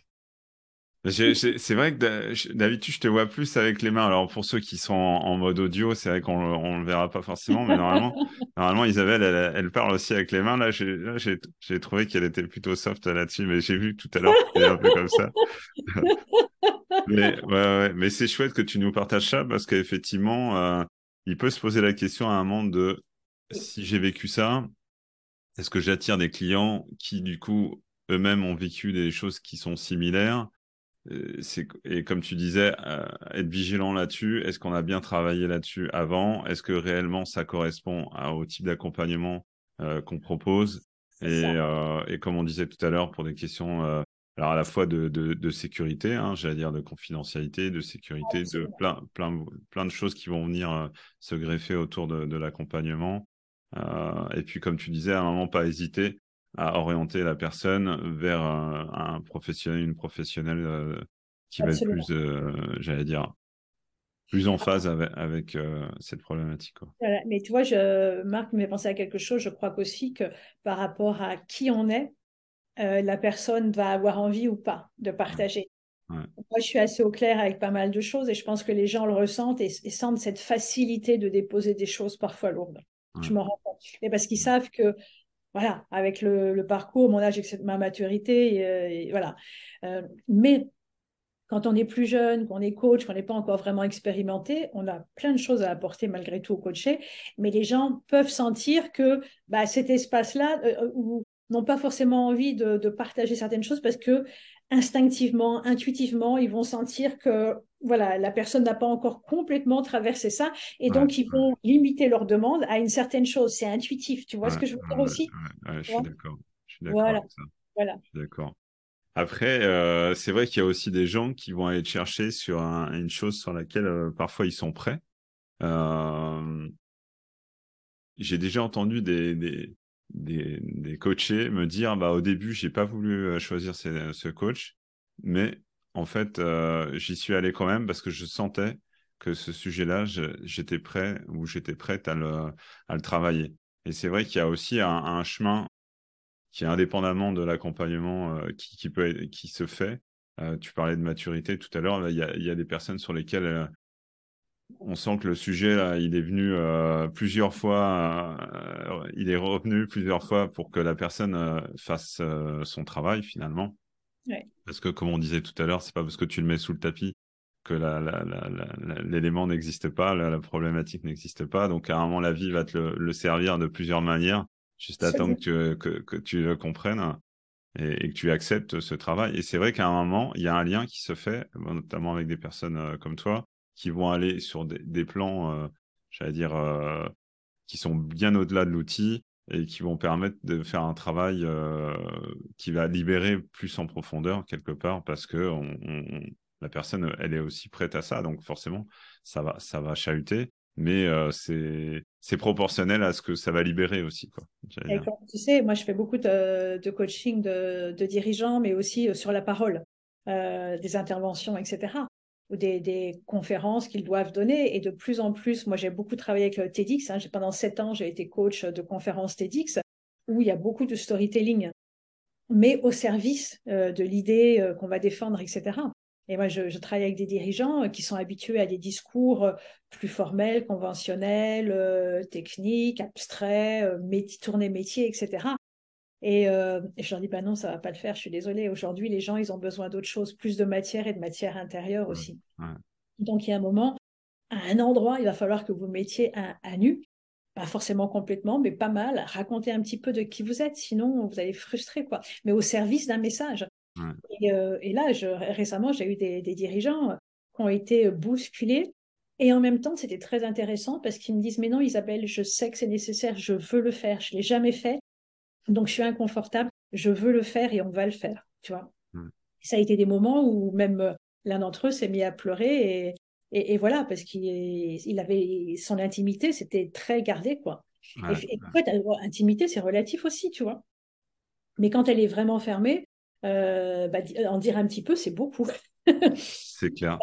C'est vrai que d'habitude, je te vois plus avec les mains. Alors, pour ceux qui sont en, mode audio, c'est vrai qu'on ne le verra pas forcément, mais normalement, *laughs* normalement Isabelle, elle, parle aussi avec les mains. Là, j'ai trouvé qu'elle était plutôt soft là-dessus, mais j'ai vu tout à l'heure qu'elle un peu comme ça. *laughs* mais ouais, mais c'est chouette que tu nous partages ça parce qu'effectivement, euh, il peut se poser la question à un moment de si j'ai vécu ça, est-ce que j'attire des clients qui, du coup, eux-mêmes ont vécu des choses qui sont similaires? Et comme tu disais, euh, être vigilant là-dessus. Est-ce qu'on a bien travaillé là-dessus avant? Est-ce que réellement ça correspond au type d'accompagnement euh, qu'on propose? Et, et, comme on disait tout à l'heure, pour des questions alors à la fois de, de, sécurité, hein, j'allais dire de confidentialité, de sécurité, de plein, plein, plein de choses qui vont venir se greffer autour de, de l'accompagnement. et puis comme tu disais, à un moment, pas hésiter à orienter la personne vers un, professionnel, une professionnelle euh, qui va être plus, euh, j'allais dire, plus en phase avec, euh, cette problématique. Mais tu vois, je, Marc me pensé à quelque chose. Je crois qu'aussi que par rapport à qui on est, la personne va avoir envie ou pas de partager. Moi, je suis assez au clair avec pas mal de choses et je pense que les gens le ressentent et, sentent cette facilité de déposer des choses parfois lourdes. Je me rends compte. Mais parce qu'ils savent que voilà, avec le, parcours, mon âge, ma maturité, euh, voilà. Euh, mais quand on est plus jeune, qu'on est coach, qu'on n'est pas encore vraiment expérimenté, on a plein de choses à apporter malgré tout au coaché, mais les gens peuvent sentir que bah, cet espace-là, euh, n'ont pas forcément envie de, partager certaines choses parce que instinctivement, intuitivement, ils vont sentir que voilà, la personne n'a pas encore complètement traversé ça, et donc ils vont limiter leur demande à une certaine chose. C'est intuitif, tu vois ce que je veux dire aussi? Je suis d'accord. Je suis d'accord avec ça. Voilà. Je suis d'accord. Après, euh, c'est vrai qu'il y a aussi des gens qui vont aller chercher sur une chose sur laquelle euh, parfois ils sont prêts. Euh, j'ai déjà entendu des, des, des, des, coachés me dire, bah au début, j'ai pas voulu choisir ce, coach, mais en fait, euh, j'y suis allé quand même parce que je sentais que ce sujet-là, j'étais prêt ou j'étais prête à le, à le travailler. Et c'est vrai qu'il y a aussi un, chemin qui est indépendamment de l'accompagnement euh, qui, qui, qui se fait. Euh, tu parlais de maturité tout à l'heure. Il a, y a, des personnes sur lesquelles on sent que le sujet, là, il est venu plusieurs fois, il est revenu plusieurs fois pour que la personne fasse son travail finalement. Parce que, comme on disait tout à l'heure, c'est pas parce que tu le mets sous le tapis que l'élément n'existe pas, la, problématique n'existe pas. Donc, à un moment, la vie va te le, servir de plusieurs manières, juste temps que, que, tu le comprennes et, que tu acceptes ce travail. Et c'est vrai qu'à un moment, il y a un lien qui se fait, notamment avec des personnes euh, comme toi, qui vont aller sur des, plans, euh, j'allais dire, euh, qui sont bien au-delà de l'outil et qui vont permettre de faire un travail euh, qui va libérer plus en profondeur quelque part parce que la personne elle est aussi prête à ça. Donc forcément ça va ça va chahuter mais euh, c'est proportionnel à ce que ça va libérer aussi quoi tu sais moi je fais beaucoup de, coaching de, dirigeants mais aussi sur la parole des interventions etc ou des, conférences qu'ils doivent donner. Et de plus en plus, moi j'ai beaucoup travaillé avec le TEDx. Hein. Pendant sept ans, j'ai été coach de conférences TEDx, où il y a beaucoup de storytelling, mais au service euh, de l'idée euh, qu'on va défendre, etc. Et moi, je, travaille avec des dirigeants euh, qui sont habitués à des discours plus formels, conventionnels, techniques, abstraits, tournés métier, etc. Euh, et, je leur dis, bah non, ça va pas le faire, je suis désolée. Aujourd'hui, les gens, ils ont besoin d'autre chose, plus de matière et de matière intérieure aussi. Donc, il y a un moment, à un endroit, il va falloir que vous mettiez à, nu, pas forcément complètement, mais pas mal, raconter un petit peu de qui vous êtes, sinon vous allez frustrer, quoi. Mais au service d'un message. Euh, et, là, je, récemment, j'ai eu des, des, dirigeants qui ont été bousculés. Et en même temps, c'était très intéressant parce qu'ils me disent, mais non, Isabelle, je sais que c'est nécessaire, je veux le faire, je l'ai jamais fait donc, je suis inconfortable. je veux le faire et on va le faire, tu vois. Hmm. Ça a été des moments où même l'un d'entre eux s'est mis à pleurer et, et, voilà, parce qu'il il avait son intimité, c'était très gardé, quoi. et, en fait, intimité, c'est relatif aussi, tu vois. Mais quand elle est vraiment fermée, euh, bah, en dire un petit peu, c'est beaucoup. *laughs* c'est clair.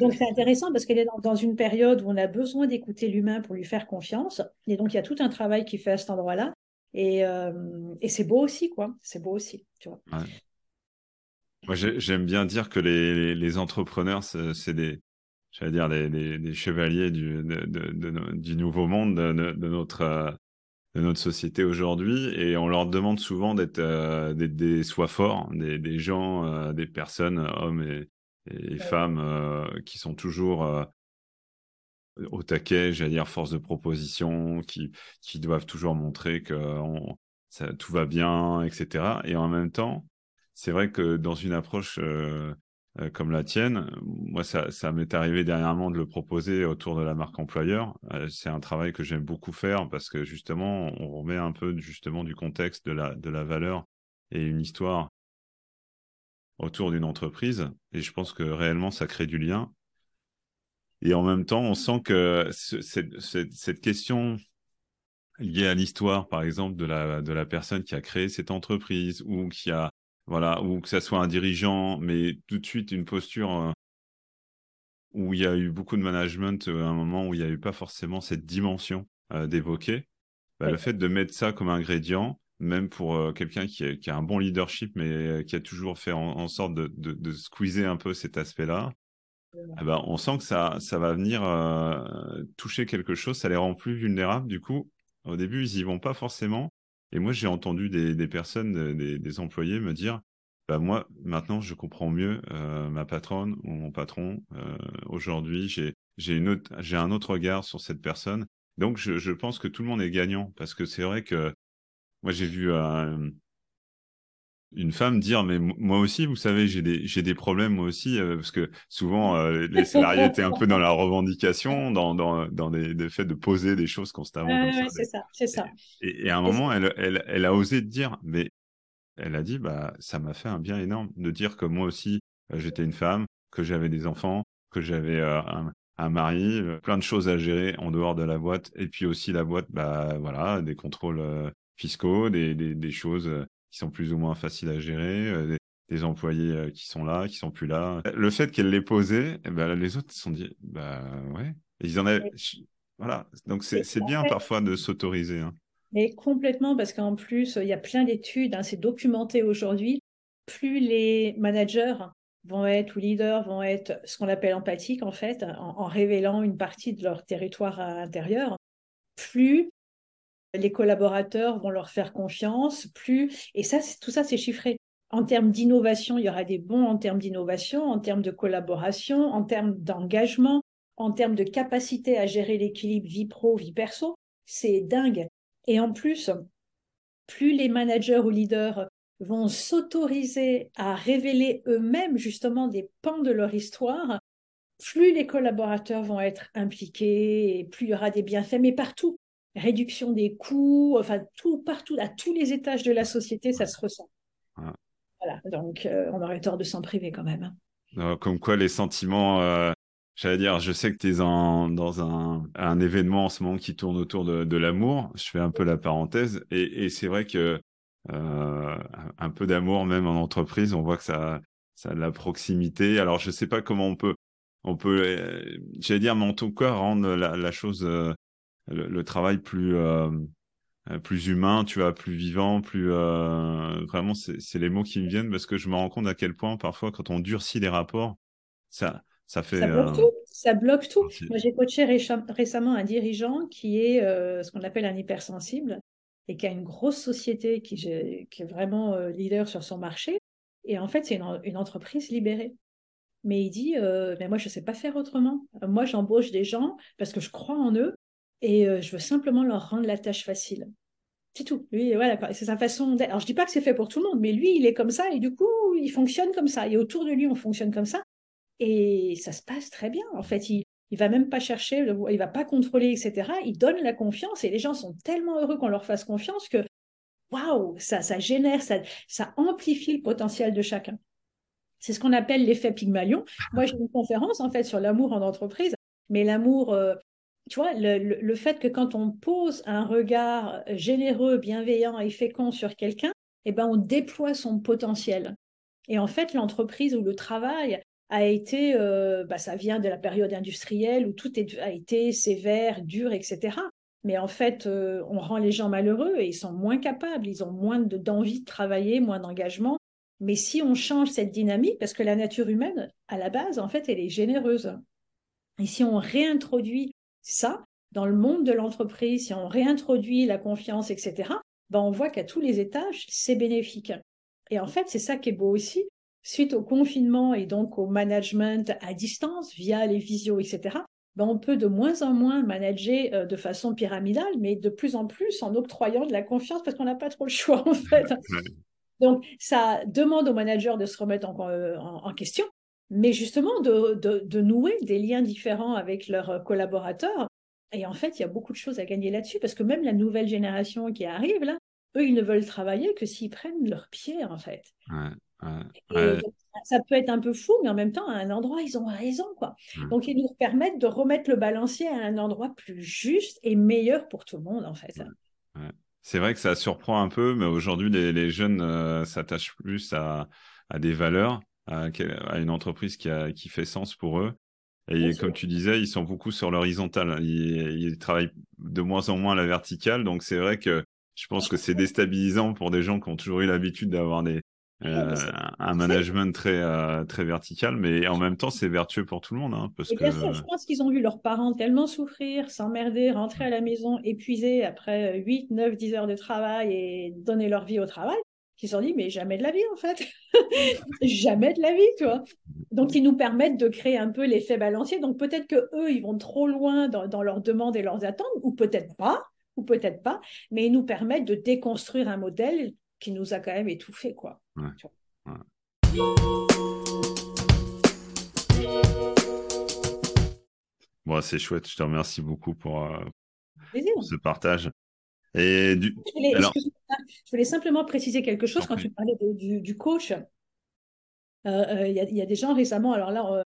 Donc c'est intéressant parce qu'elle est dans, une période où on a besoin d'écouter l'humain pour lui faire confiance. Et donc il y a tout un travail qui fait à cet endroit-là. Et, euh, et c'est beau aussi, quoi. C'est beau aussi, tu vois. Moi, j'aime bien dire que les, les entrepreneurs, c'est des, j'allais dire, des, chevaliers du, du nouveau monde, de, notre, euh, de notre société aujourd'hui. Et on leur demande souvent d'être euh, des, soit forts, des, des gens, euh, des personnes, hommes et, et femmes, qui sont toujours au taquet, j'allais dire, force de proposition, qui, qui doivent toujours montrer que tout va bien, etc. Et en même temps, c'est vrai que dans une approche euh, comme la tienne. Moi, ça, ça m'est arrivé dernièrement de le proposer autour de la marque employeur. Euh, c'est un travail que j'aime beaucoup faire parce que justement, on remet un peu justement du contexte de la, de la valeur et une histoire autour d'une entreprise. Et je pense que réellement, ça crée du lien. Et en même temps, on sent que cette, cette, cette question liée à l'histoire, par exemple, de la, de la personne qui a créé cette entreprise ou qui a voilà, ou que ça soit un dirigeant, mais tout de suite une posture euh, où il y a eu beaucoup de management euh, à un moment où il n'y a eu pas forcément cette dimension euh, d'évoquer. Bah, le fait de mettre ça comme ingrédient, même pour quelqu'un qui, a un bon leadership, mais qui a toujours fait en, sorte de, de, squeezer un peu cet aspect-là, eh ben, on sent que ça, ça va venir toucher quelque chose, ça les rend plus vulnérables. Du coup, au début, ils y vont pas forcément. Et moi, j'ai entendu des, personnes, euh, des, employés me dire, bah moi, maintenant, je comprends mieux euh, ma patronne ou mon patron. Euh, aujourd'hui, j'ai un autre regard sur cette personne. Donc, je, je, pense que tout le monde est gagnant parce que c'est vrai que moi, j'ai vu une femme dire mais moi aussi vous savez j'ai des j'ai des problèmes moi aussi euh, parce que souvent euh, les salariés étaient un peu dans la revendication dans dans dans des, des faits de poser des choses constamment c'est ça c'est ça. Et, à un moment elle, elle elle a osé dire mais elle a dit bah ça m'a fait un bien énorme de dire que moi aussi euh, j'étais une femme que j'avais des enfants que j'avais un, un mari plein de choses à gérer en dehors de la boîte. Et puis aussi la boîte bah voilà des contrôles fiscaux des, des, des choses qui sont plus ou moins faciles à gérer, euh, des, employés euh, qui sont là, qui sont plus là. Le fait qu'elle l'ait posé, eh ben, les autres se sont dit, bah ouais. ils en avaient... Voilà. Donc c'est bien parfois de s'autoriser. Hein. Mais complètement, parce qu'en plus, il y a plein d'études, hein, c'est documenté aujourd'hui. Plus les managers vont être ou leaders vont être ce qu'on appelle empathiques en fait, en, en, révélant une partie de leur territoire intérieur, plus les collaborateurs vont leur faire confiance, plus et ça, tout ça, c'est chiffré. En termes d'innovation, il y aura des bons en termes d'innovation, en termes de collaboration, en termes d'engagement, en termes de capacité à gérer l'équilibre vie pro, vie perso. C'est dingue. Et en plus, plus les managers ou leaders vont s'autoriser à révéler eux-mêmes justement des pans de leur histoire, plus les collaborateurs vont être impliqués et plus il y aura des bienfaits, mais partout réduction des coûts, enfin tout partout, à tous les étages de la société, ça se ressent. Voilà, donc euh, on aurait tort de s'en priver quand même. Hein. comme quoi les sentiments, euh, j'allais dire, je sais que tu es dans un, un, événement en ce moment qui tourne autour de, de l'amour, je fais un peu la parenthèse, et, et c'est vrai que euh, un peu d'amour même en entreprise, on voit que ça, ça a de la proximité. Alors je sais pas comment on peut, on peut, j'allais dire, mais en tout cas rendre la, la chose le, travail plus euh, plus humain, tu vois, plus vivant, plus euh, vraiment, c'est les mots qui me viennent parce que je me rends compte à quel point parfois quand on durcit les rapports, ça ça fait ça bloque euh, tout. Ça bloque tout. Moi, j'ai coaché récemment un dirigeant qui est ce qu'on appelle un hypersensible et qui a une grosse société qui, qui est vraiment leader sur son marché. Et en fait, c'est une, une, entreprise libérée. Mais il dit, mais moi, je ne sais pas faire autrement. Moi, j'embauche des gens parce que je crois en eux et euh, je veux simplement leur rendre la tâche facile. C'est tout. Lui, voilà, c'est sa façon Alors, je dis pas que c'est fait pour tout le monde, mais lui, il est comme ça et du coup, il fonctionne comme ça. Et autour de lui, on fonctionne comme ça. Et ça se passe très bien. En fait, il, il va même pas chercher, il va pas contrôler, etc. Il donne la confiance et les gens sont tellement heureux qu'on leur fasse confiance que waouh, ça, ça génère, ça, ça amplifie le potentiel de chacun. C'est ce qu'on appelle l'effet Pygmalion. Moi, j'ai une conférence en fait sur l'amour en entreprise, mais l'amour, euh, tu vois, le, fait que quand on pose un regard généreux, bienveillant et fécond sur quelqu'un, eh ben, on déploie son potentiel. Et en fait, l'entreprise ou le travail a été, euh, bah, ça vient de la période industrielle où tout a été sévère, dur, etc. Mais en fait, euh, on rend les gens malheureux et ils sont moins capables, ils ont moins d'envie de, travailler, moins d'engagement. Mais si on change cette dynamique, parce que la nature humaine, à la base, en fait, elle est généreuse. Et si on réintroduit ça dans le monde de l'entreprise, si on réintroduit la confiance, etc., ben on voit qu'à tous les étages, c'est bénéfique. Et en fait, c'est ça qui est beau aussi. Suite au confinement et donc au management à distance via les visios, etc., ben, on peut de moins en moins manager euh, de façon pyramidale, mais de plus en plus en octroyant de la confiance parce qu'on n'a pas trop le choix en fait. Donc ça demande aux managers de se remettre en, euh, question, mais justement de, nouer des liens différents avec leurs collaborateurs. Et en fait, il y a beaucoup de choses à gagner là-dessus parce que même la nouvelle génération qui arrive là, eux, ils ne veulent travailler que s'ils prennent leur pied en fait. Ça peut être un peu fou, mais en même temps, à un endroit, ils ont raison. quoi. Donc, ils nous permettent de remettre le balancier à un endroit plus juste et meilleur pour tout le monde, en fait. C'est vrai que ça surprend un peu, mais aujourd'hui, les, jeunes euh, s'attachent plus à, des valeurs, à, une entreprise qui, a, qui fait sens pour eux. Et comme tu disais, ils sont beaucoup sur l'horizontale. Ils, ils, travaillent de moins en moins à la verticale. Donc, c'est vrai que je pense que c'est déstabilisant pour des gens qui ont toujours eu l'habitude d'avoir des, euh, un management très euh, très vertical, mais en même temps c'est vertueux pour tout le monde. Hein, parce que... je pense qu'ils ont vu leurs parents tellement souffrir, s'emmerder, rentrer à la maison épuisés après 8, 9, 10 heures de travail et donner leur vie au travail, qu'ils se sont dit mais jamais de la vie en fait, *laughs* jamais de la vie, tu vois. Donc ils nous permettent de créer un peu l'effet balancier. Donc peut-être que eux ils vont trop loin dans, dans leurs demandes et leurs attentes, ou peut-être pas ou peut-être pas, mais ils nous permettent de déconstruire un modèle qui nous a quand même étouffés, quoi. Bon, c'est chouette, je te remercie beaucoup pour, euh, ce partage. Et du... je, voulais, simplement préciser quelque chose quand tu parlais du, coach. Euh, euh, il y, a des gens récemment, alors là,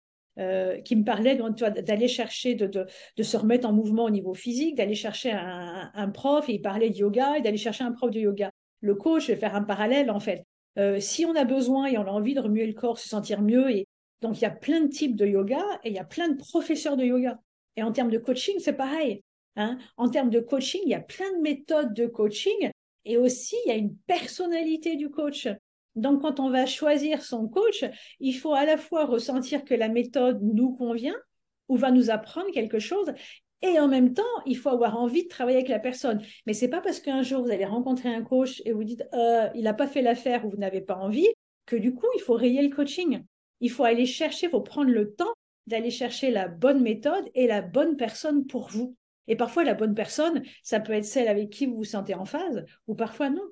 qui me parlaient d'aller chercher, de, de, se remettre en mouvement au niveau physique, d'aller chercher un, un, prof, et il parlait de yoga, et d'aller chercher un prof de yoga le coach, je vais faire un parallèle en fait. Euh, si on a besoin et on a envie de remuer le corps, se sentir mieux, et donc il y a plein de types de yoga et il y a plein de professeurs de yoga. Et en termes de coaching, c'est pareil. Hein. En termes de coaching, il y a plein de méthodes de coaching et aussi il y a une personnalité du coach. Donc quand on va choisir son coach, il faut à la fois ressentir que la méthode nous convient ou va nous apprendre quelque chose et en même temps, il faut avoir envie de travailler avec la personne. Mais c'est pas parce qu'un jour vous allez rencontrer un coach et vous dites euh, il n'a pas fait l'affaire ou vous n'avez pas envie que du coup il faut rayer le coaching. Il faut aller chercher, il faut prendre le temps d'aller chercher la bonne méthode et la bonne personne pour vous. Et parfois la bonne personne, ça peut être celle avec qui vous vous sentez en phase ou parfois non.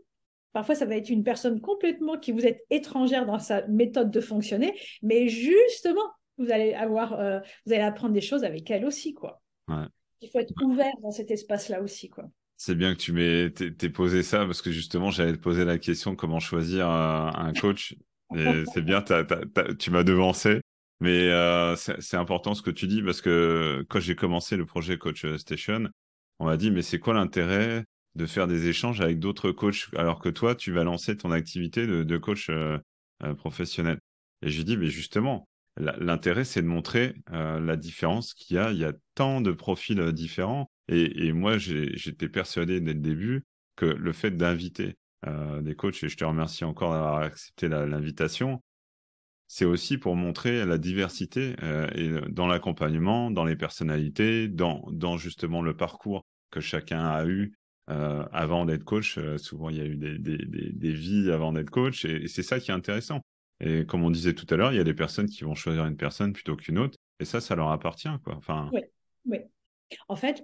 Parfois, ça va être une personne complètement qui vous êtes étrangère dans sa méthode de fonctionner, mais justement, vous allez avoir, euh, vous allez apprendre des choses avec elle aussi, quoi. Il faut être ouvert dans cet espace-là aussi, quoi. C'est bien que tu m'aies posé ça parce que justement, j'allais te poser la question comment choisir un, coach. C'est bien, tu m'as devancé. Mais euh, c'est important ce que tu dis parce que quand j'ai commencé le projet Coach Station, on m'a dit mais c'est quoi l'intérêt de faire des échanges avec d'autres coachs alors que toi tu vas lancer ton activité de, coach euh, euh, professionnel? Et j'ai dit mais justement L'intérêt, c'est de montrer la différence qu'il y a. Il y a tant de profils différents. Et, moi, j'étais persuadé dès le début que le fait d'inviter des coachs, et je te remercie encore d'avoir accepté l'invitation, c'est aussi pour montrer la diversité et dans l'accompagnement, dans les personnalités, dans, justement le parcours que chacun a eu avant d'être coach. souvent, il y a eu des, vies avant d'être coach, et c'est ça qui est intéressant. Et comme on disait tout à l'heure, il y a des personnes qui vont choisir une personne plutôt qu'une autre. Et ça, ça leur appartient. Quoi. Enfin... Oui, oui. En fait,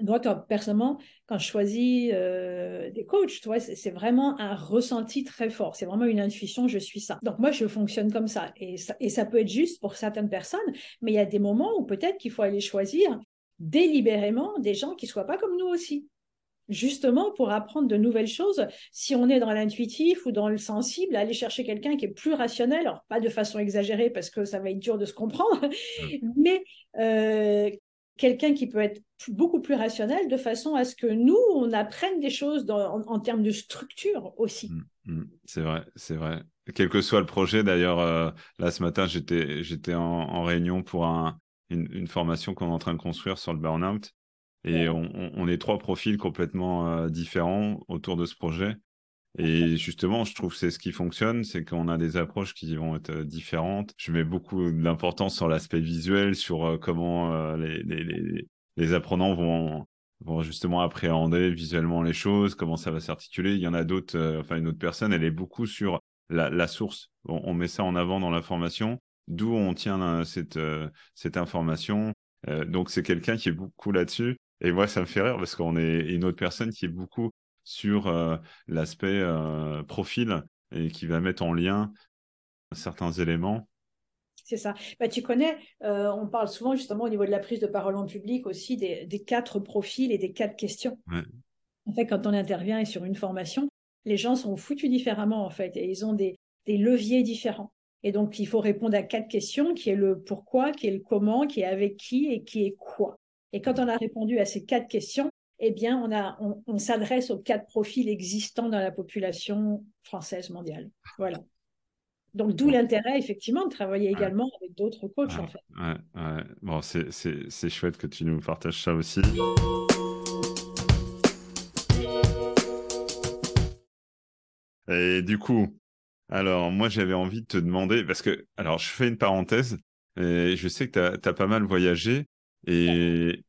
moi, personnellement, quand je choisis euh, des coachs, tu vois, c'est vraiment un ressenti très fort. C'est vraiment une intuition, je suis ça. Donc moi, je fonctionne comme ça. Et, ça. et ça peut être juste pour certaines personnes, mais il y a des moments où peut-être qu'il faut aller choisir délibérément des gens qui ne soient pas comme nous aussi. justement pour apprendre de nouvelles choses. Si on est dans l'intuitif ou dans le sensible, aller chercher quelqu'un qui est plus rationnel, alors pas de façon exagérée parce que ça va être dur de se comprendre, mm. *laughs* mais euh, quelqu'un qui peut être beaucoup plus rationnel de façon à ce que nous, on apprenne des choses en, termes de structure aussi. Mm, mm. c'est vrai, c'est vrai. Quel que soit le projet, d'ailleurs, euh, là ce matin, j'étais, j'étais en, réunion pour un, une, formation qu'on est en train de construire sur le burn-out. Et on, est trois profils complètement euh, différents autour de ce projet. Et justement, je trouve que c'est ce qui fonctionne, c'est qu'on a des approches qui vont être euh, différentes. Je mets beaucoup d'importance sur l'aspect visuel, sur euh, comment les, les, les, apprenants vont, vont justement appréhender visuellement les choses, comment ça va s'articuler. Il y en a d'autres, enfin une autre personne, elle est beaucoup sur la, la source. On, on, met ça en avant dans la formation, d'où on tient cette, cette information. donc c'est quelqu'un qui est beaucoup là-dessus. Et moi, ça me fait rire parce qu'on est une autre personne qui est beaucoup sur euh, l'aspect euh, profil et qui va mettre en lien certains éléments. C'est ça. Bah, tu connais, euh, on parle souvent justement au niveau de la prise de parole en public aussi des, quatre profils et des quatre questions. En fait, quand on intervient et sur une formation, les gens sont foutus différemment en fait et ils ont des, des leviers différents. Et donc, il faut répondre à quatre questions, qui est le pourquoi, qui est le comment, qui est avec qui et qui est quoi. Et quand on a répondu à ces quatre questions, eh bien, on, a, on, s'adresse aux quatre profils existants dans la population française mondiale. Voilà. Donc, d'où l'intérêt, effectivement, de travailler également avec d'autres coachs, en fait. Ouais, ouais. Bon, c'est chouette que tu nous partages ça aussi. Et du coup, alors, moi, j'avais envie de te demander, parce que, alors, je fais une parenthèse, et je sais que tu as, pas mal voyagé, et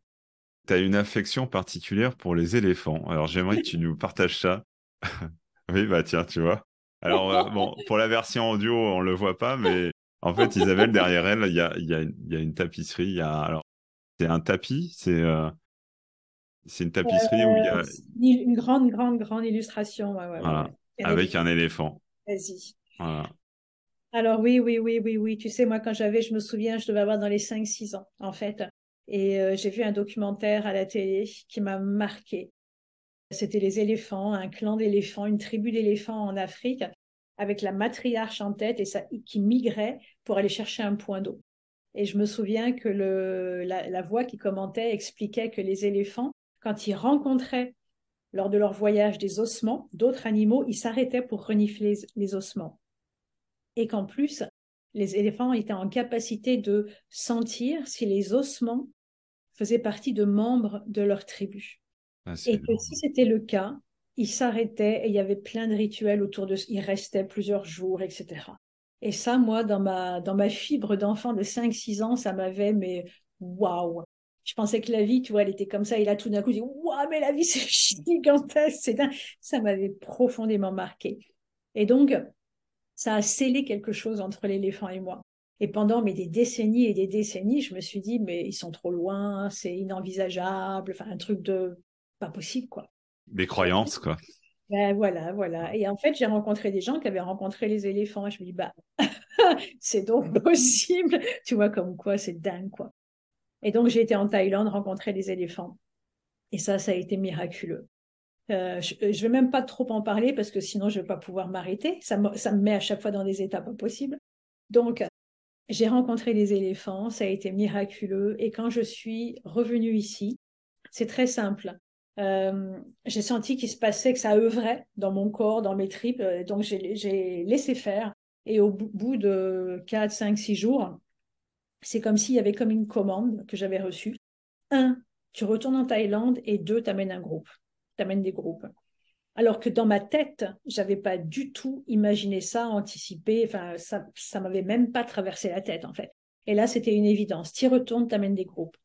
tu as une affection particulière pour les éléphants. Alors j'aimerais que tu nous partages ça. *laughs* oui, bah tiens, tu vois. Alors euh, bon, pour la version audio, on le voit pas, mais en fait, Isabelle, derrière elle, il y a, y, a, y a, une tapisserie. Y a, alors, c'est un tapis, c'est euh, c'est une tapisserie où il y a... Euh, une grande, grande, grande illustration. Ouais, ouais, voilà. Avec un éléphant. Vas-y. Voilà. Alors oui, oui, oui, oui, oui. Tu sais, moi, quand j'avais, je me souviens, je devais avoir dans les 5-6 ans, en fait. Et euh, j'ai vu un documentaire à la télé qui m'a marqué. C'était les éléphants, un clan d'éléphants, une tribu d'éléphants en Afrique, avec la matriarche en tête et ça, qui migrait pour aller chercher un point d'eau. Et je me souviens que le, la, voix qui commentait expliquait que les éléphants, quand ils rencontraient lors de leur voyage des ossements d'autres animaux, ils s'arrêtaient pour renifler les ossements. Et qu'en plus, les éléphants étaient en capacité de sentir si les ossements faisaient partie de membres de leur tribu. Ah, et que si c'était le cas, ils s'arrêtaient et il y avait plein de rituels autour de ils restaient plusieurs jours, etc. Et ça, moi, dans ma, dans ma fibre d'enfant de 5-6 ans, ça m'avait, mais waouh! Je pensais que la vie, tu vois, elle était comme ça. Et là, tout d'un coup, je dis, waouh, mais la vie, c'est *laughs* gigantesque, c'est Ça m'avait profondément marqué. Et donc, ça a scellé quelque chose entre l'éléphant et moi. Et pendant mais des décennies et des décennies, je me suis dit, mais ils sont trop loin, c'est inenvisageable, enfin un truc de pas possible, quoi. Des croyances, quoi. Ben, voilà, voilà. Et en fait, j'ai rencontré des gens qui avaient rencontré les éléphants. Et je me dis, bah, *laughs* c'est donc possible. Tu vois, comme quoi, c'est dingue, quoi. Et donc, j'ai été en Thaïlande rencontrer les éléphants. Et ça, ça a été miraculeux. Euh, je ne vais même pas trop en parler parce que sinon, je ne vais pas pouvoir m'arrêter. Ça me, ça me met à chaque fois dans des états pas possibles. Donc, j'ai rencontré les éléphants, ça a été miraculeux. Et quand je suis revenue ici, c'est très simple. Euh, j'ai senti qu'il se passait, que ça œuvrait dans mon corps, dans mes tripes. Euh, donc j'ai laissé faire. Et au bout de 4, 5, 6 jours, c'est comme s'il y avait comme une commande que j'avais reçue. Un, tu retournes en Thaïlande et deux, tu amènes un groupe. Tu amènes des groupes. Alors que dans ma tête, j'avais pas du tout imaginé ça, anticipé. Enfin, ça, ça m'avait même pas traversé la tête, en fait. Et là, c'était une évidence. Tu retournes, t'amènes des groupes.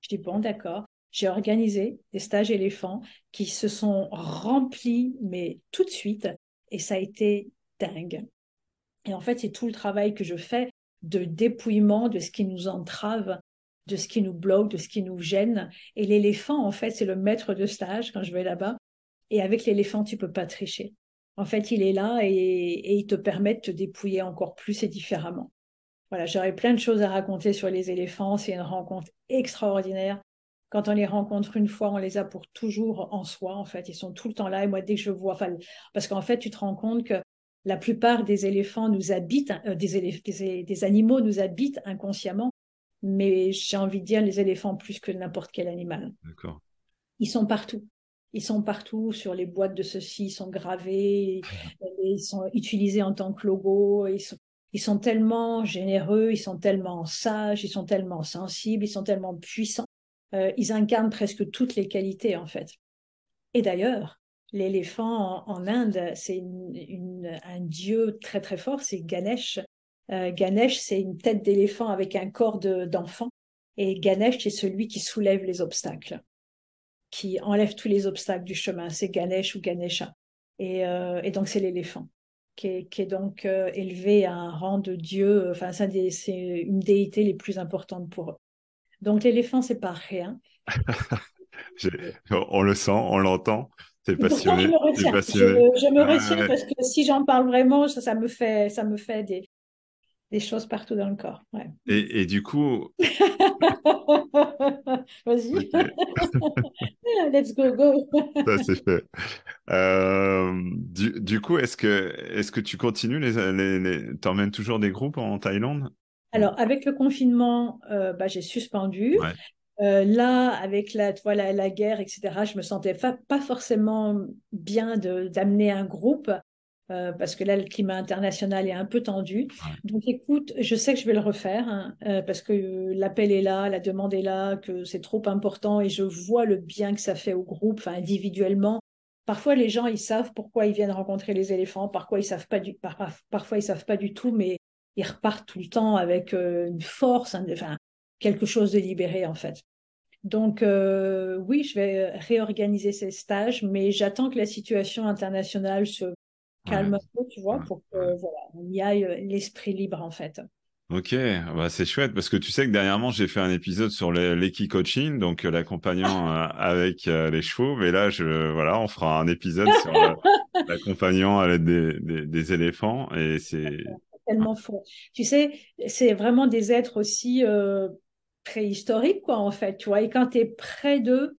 Je dis, bon, d'accord. J'ai organisé des stages éléphants qui se sont remplis, mais tout de suite. Et ça a été dingue. Et en fait, c'est tout le travail que je fais de dépouillement de ce qui nous entrave, de ce qui nous bloque, de ce qui nous gêne. Et l'éléphant, en fait, c'est le maître de stage quand je vais là-bas. Et avec l'éléphant, tu peux pas tricher. En fait, il est là et, il te permet de te dépouiller encore plus et différemment. Voilà, j'aurais plein de choses à raconter sur les éléphants. C'est une rencontre extraordinaire. quand on les rencontre une fois, on les a pour toujours en soi, en fait. Ils sont tout le temps là. Et moi, dès que je vois, enfin, parce qu'en fait, tu te rends compte que la plupart des éléphants nous habitent, euh, des, des, animaux nous habitent inconsciemment, mais j'ai envie de dire les éléphants plus que n'importe quel animal. D'accord. Ils sont partout. Ils sont partout sur les boîtes de ceci, ils sont gravés, ils sont utilisés en tant que logo, ils sont, ils sont tellement généreux, ils sont tellement sages, ils sont tellement sensibles, ils sont tellement puissants. Euh, ils incarnent presque toutes les qualités en fait. Et d'ailleurs, l'éléphant en, Inde, c'est un dieu très très fort, c'est Ganesh. Euh, Ganesh, c'est une tête d'éléphant avec un corps d'enfant. et Ganesh, c'est celui qui soulève les obstacles, qui enlève tous les obstacles du chemin. C'est Ganesh ou Ganesha. Et, euh, donc, c'est l'éléphant. Qui est, donc élevé à un rang de dieu, enfin c'est une déité les plus importantes pour eux. Donc l'éléphant, c'est pas rien. *laughs* on le sent, on l'entend. C'est passionné. Je me retiens, je, me retiens parce que si j'en parle vraiment, ça, ça, me fait, ça me fait des, des choses partout dans le corps. Ouais. Et, et, du coup. *laughs* Vas-y. *laughs* Let's go, go. ça, c'est fait. Euh, du, du, coup, est-ce que, est que tu continues les, les, les... T'emmènes toujours des groupes en Thaïlande? Alors, avec le confinement, euh, bah, j'ai suspendu. Euh, là, avec la, voilà, la guerre, etc., je me sentais pas forcément bien d'amener un groupe euh, parce que là, le climat international est un peu tendu. Donc, écoute, je sais que je vais le refaire hein, parce que l'appel est là, la demande est là, que c'est trop important et je vois le bien que ça fait au groupe, individuellement. Parfois, les gens, ils savent pourquoi ils viennent rencontrer les éléphants, parfois ils savent pas du, parfois ils savent pas du tout, mais ils repartent tout le temps avec euh, une force, enfin, quelque chose de libéré en fait. Donc euh, oui, je vais réorganiser ces stages, mais j'attends que la situation internationale se calme un peu, tu vois, pour que voilà, on y aille euh, l'esprit libre en fait. Ok, bah c'est chouette parce que tu sais que dernièrement j'ai fait un épisode sur l'équi coaching, donc l'accompagnant *laughs* avec les chevaux, mais là je voilà, on fera un épisode *laughs* sur l'accompagnant à l'aide des, des, éléphants et c'est tellement faux. Tu sais, c'est vraiment des êtres aussi euh, préhistoriques, quoi, en fait, tu vois. Et quand tu es près d'eux,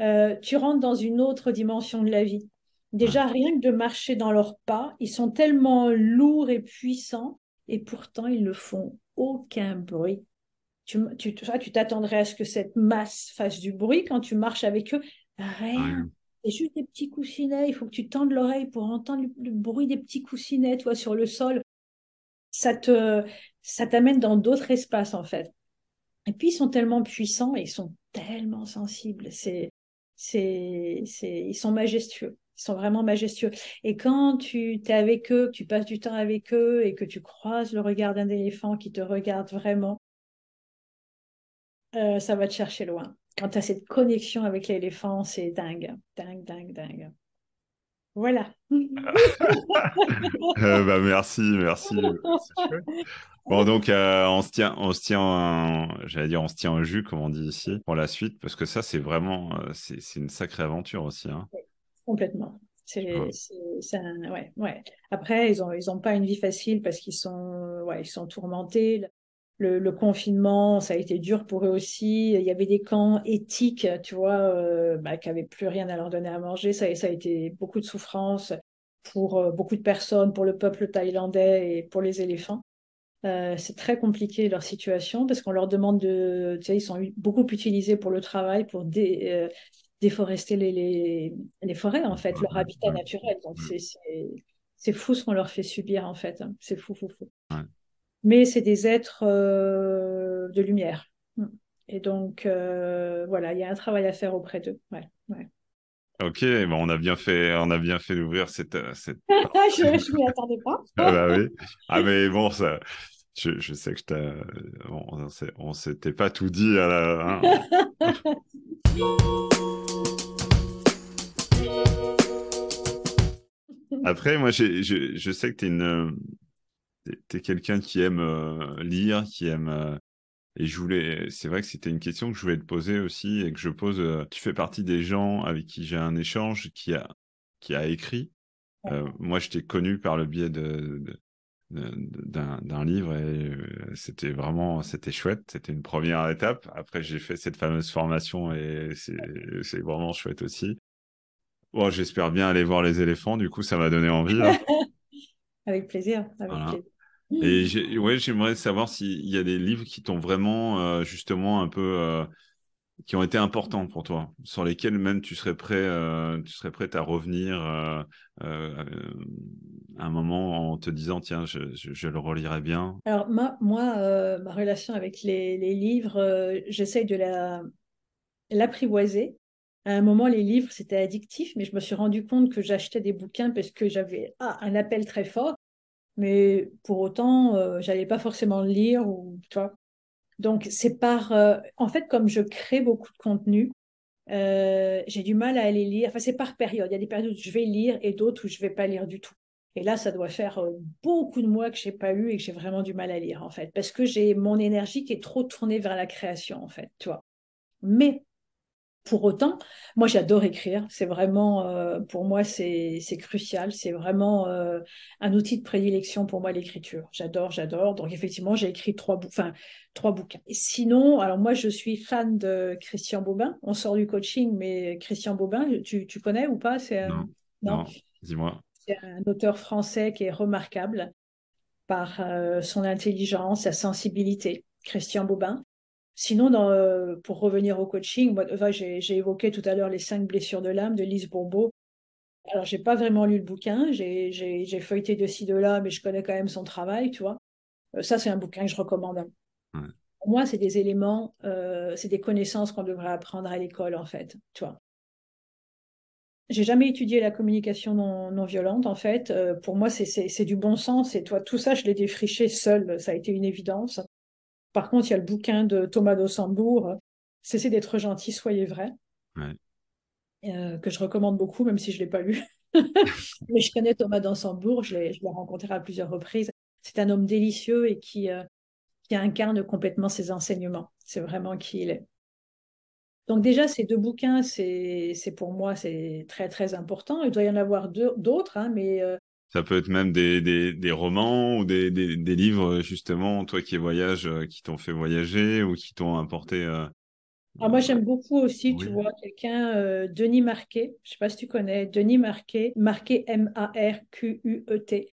euh, tu rentres dans une autre dimension de la vie. Déjà, rien que de marcher dans leurs pas, ils sont tellement lourds et puissants, et pourtant, ils ne font aucun bruit. Tu, tu, tu t'attendrais à ce que cette masse fasse du bruit quand tu marches avec eux. Rien. C'est juste des petits coussinets. Il faut que tu tendes l'oreille pour entendre le, le, bruit des petits coussinets, toi, sur le sol ça te, ça t'amène dans d'autres espaces en fait. Et puis ils sont tellement puissants et ils sont tellement sensibles. C'est, c'est, c'est, ils sont majestueux. Sont vraiment majestueux. Et quand tu es avec eux, que tu passes du temps avec eux et que tu croises le regard d'un éléphant qui te regarde vraiment, euh, ça va te chercher loin. Quand tu as cette connexion avec l'éléphant, c'est dingue, dingue, dingue, dingue. Voilà. *laughs* Euh, bah, merci, merci. Bon, donc, euh, on se tient, on se tient, j'allais dire, on se tient au jus, comme on dit ici, pour la suite, parce que ça, c'est vraiment, c'est une sacrée aventure aussi. Hein. Complètement. C'est, ouais, ouais. Après, ils ont, ils ont pas une vie facile parce qu'ils sont, ouais, ils sont tourmentés le, confinement, ça a été dur pour eux aussi. Il y avait des camps éthiques, tu vois, euh, bah, qui n'avaient plus rien à leur donner à manger. Ça, ça a été beaucoup de souffrance pour euh, beaucoup de personnes, pour le peuple thaïlandais et pour les éléphants. Euh, c'est très compliqué leur situation parce qu'on leur demande de, tu sais, ils sont beaucoup utilisés pour le travail, pour déforester les, les, forêts en fait, leur habitat naturel. Donc c'est fou ce qu'on leur fait subir en fait. C'est fou, fou, fou mais c'est des êtres euh, de lumière. Et donc, euh, voilà, il y a un travail à faire auprès d'eux. Ouais, ouais. Ok, bon, on a bien fait, on a bien fait d'ouvrir cette. Euh, cette... *laughs* je ne m'y attendais pas. *laughs* ah, bah oui. ah mais bon, ça, je, je sais que je bon, on s'était pas tout dit à la. Hein. *laughs* Après, moi, je, je sais que tu es une, es, quelqu'un qui aime euh, lire, qui aime. Euh, et je voulais, c'est vrai que c'était une question que je voulais te poser aussi et que je pose. Euh, tu fais partie des gens avec qui j'ai un échange qui a, qui a écrit. moi, je t'ai connu par le biais de, d'un livre et c'était vraiment c'était chouette c'était une première étape après j'ai fait cette fameuse formation et c'est vraiment chouette aussi bon j'espère bien aller voir les éléphants du coup ça m'a donné envie *laughs* avec plaisir, avec plaisir. Et ouais, j'aimerais savoir s'il y a des livres qui t'ont vraiment justement un peu qui ont été importants pour toi, sur lesquels même tu serais prêt, euh, tu serais à revenir euh, euh, à un moment en te disant tiens, je, je, le relirai bien. Alors moi, moi ma relation avec les, les livres, j'essaye de la l'apprivoiser. À un moment, les livres c'était addictif, mais je me suis rendu compte que j'achetais des bouquins parce que j'avais ah, un appel très fort, mais pour autant, j'allais pas forcément le lire ou tu. Donc, c'est par. Euh, en fait, comme je crée beaucoup de contenu, euh, j'ai du mal à aller lire. Enfin, c'est par période. Il y a des périodes où je vais lire et d'autres où je vais pas lire du tout. Et là, ça doit faire euh, beaucoup de mois que je n'ai pas lu et que j'ai vraiment du mal à lire, en fait, parce que j'ai mon énergie qui est trop tournée vers la création, en fait, tu. Mais pour autant, moi j'adore écrire, c'est vraiment, euh, pour moi c'est crucial, c'est vraiment euh, un outil de prédilection pour moi l'écriture. J'adore, j'adore. Donc effectivement, j'ai écrit trois, enfin, trois bouquins. sinon, alors moi je suis fan de Christian Bobin. On sort du coaching, mais Christian Bobin, tu, tu connais ou pas? Non, dis-moi. C'est un auteur français qui est remarquable par euh, son intelligence, sa sensibilité. Christian Bobin. Sinon, euh, pour revenir au coaching, j'ai évoqué tout à l'heure les cinq blessures de l'âme de Lise Bourbeau. Alors, j'ai pas vraiment lu le bouquin, j'ai feuilleté de ci, de là, mais je connais quand même son travail, tu vois. Euh, ça, c'est un bouquin que je recommande. Pour moi, c'est des éléments, euh, c'est des connaissances qu'on devrait apprendre à l'école, en fait, tu vois. J'ai jamais étudié la communication non, violente, en fait. pour moi, c'est du bon sens. Et toi, tout ça, je l'ai défriché seul. Ça a été une évidence. Par contre, il y a le bouquin de Thomas Dossembourg, Cessez d'être gentil, soyez vrai, euh, que je recommande beaucoup, même si je ne l'ai pas lu. *laughs* Mais je connais Thomas Dossembourg, je l'ai rencontré à plusieurs reprises. C'est un homme délicieux et qui, euh, qui incarne complètement ses enseignements. C'est vraiment qui il est. Donc déjà, ces deux bouquins, c'est pour moi, c'est très, très important. Il doit y en avoir d'autres, hein, mais euh, ça peut être même des, des, des romans ou des, des, des, livres, justement, toi qui voyages, euh, qui t'ont fait voyager ou qui t'ont apporté. Euh... Ah, moi, j'aime beaucoup aussi, tu vois, quelqu'un, euh, Denis Marquet, je ne sais pas si tu connais, Denis Marquet, Marquet M-A-R-Q-U-E-T,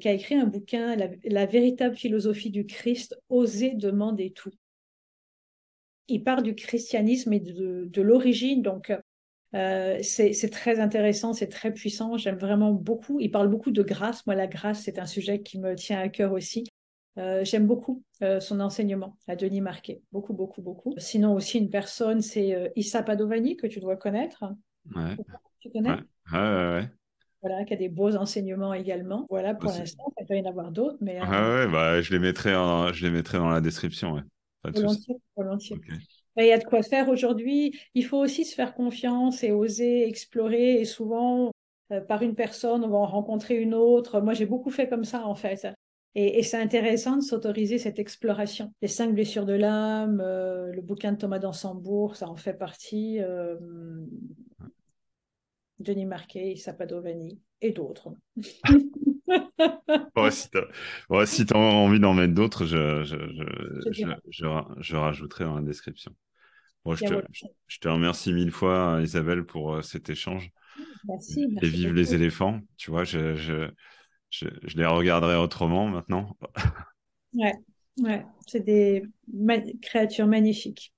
qui a écrit un bouquin, la, la, véritable philosophie du Christ, Oser demander tout. Il part du christianisme et de, de l'origine, donc euh, c'est très intéressant, c'est très puissant. J'aime vraiment beaucoup. Il parle beaucoup de grâce. Moi, la grâce, c'est un sujet qui me tient à cœur aussi. Euh, J'aime beaucoup euh, son enseignement à Denis Marquet. Beaucoup, beaucoup, beaucoup. Sinon, aussi, une personne, c'est Issa Padovani, que tu dois connaître. Ouais. Tu connais? Ouais. ouais, ouais, Voilà, qui a des beaux enseignements également. Voilà, pour l'instant, il doit y en avoir d'autres. Mais, ah ouais, bah, je, les mettrai je les mettrai dans la description. Ouais. volontiers, volontiers. Il y a de quoi faire aujourd'hui. Il faut aussi se faire confiance et oser explorer. Et souvent, euh, par une personne, on va en rencontrer une autre. Moi, j'ai beaucoup fait comme ça, en fait. Et, c'est intéressant de s'autoriser cette exploration. Les cinq blessures de l'âme, euh, le bouquin de Thomas d'Ansembourg, ça en fait partie. Euh, Denis Marquet, Sapadovani et d'autres. *laughs* si tu as envie d'en mettre d'autres, je, je, rajouterai dans la description. je, te, je, te, remercie mille fois, Isabelle, pour euh, cet échange. Merci. et vive les éléphants. Tu vois, je, je, les regarderai autrement maintenant. *laughs* ouais, ouais. c'est des créatures magnifiques.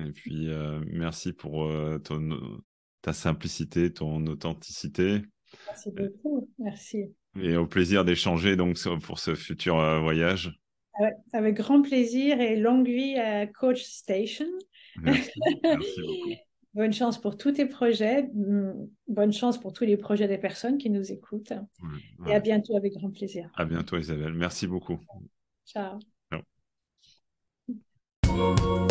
Et puis, euh, merci pour euh, ton, ta simplicité, ton authenticité. Merci beaucoup. Merci. Et au plaisir d'échanger donc pour ce futur euh, voyage. Avec grand plaisir et longue vie à Coach Station. Merci. *laughs* Beaucoup. Bonne chance pour tous tes projets. Mm, bonne chance pour tous les projets des personnes qui nous écoutent. Et à bientôt avec grand plaisir. À bientôt, Isabelle. Merci beaucoup. Ciao. Ciao.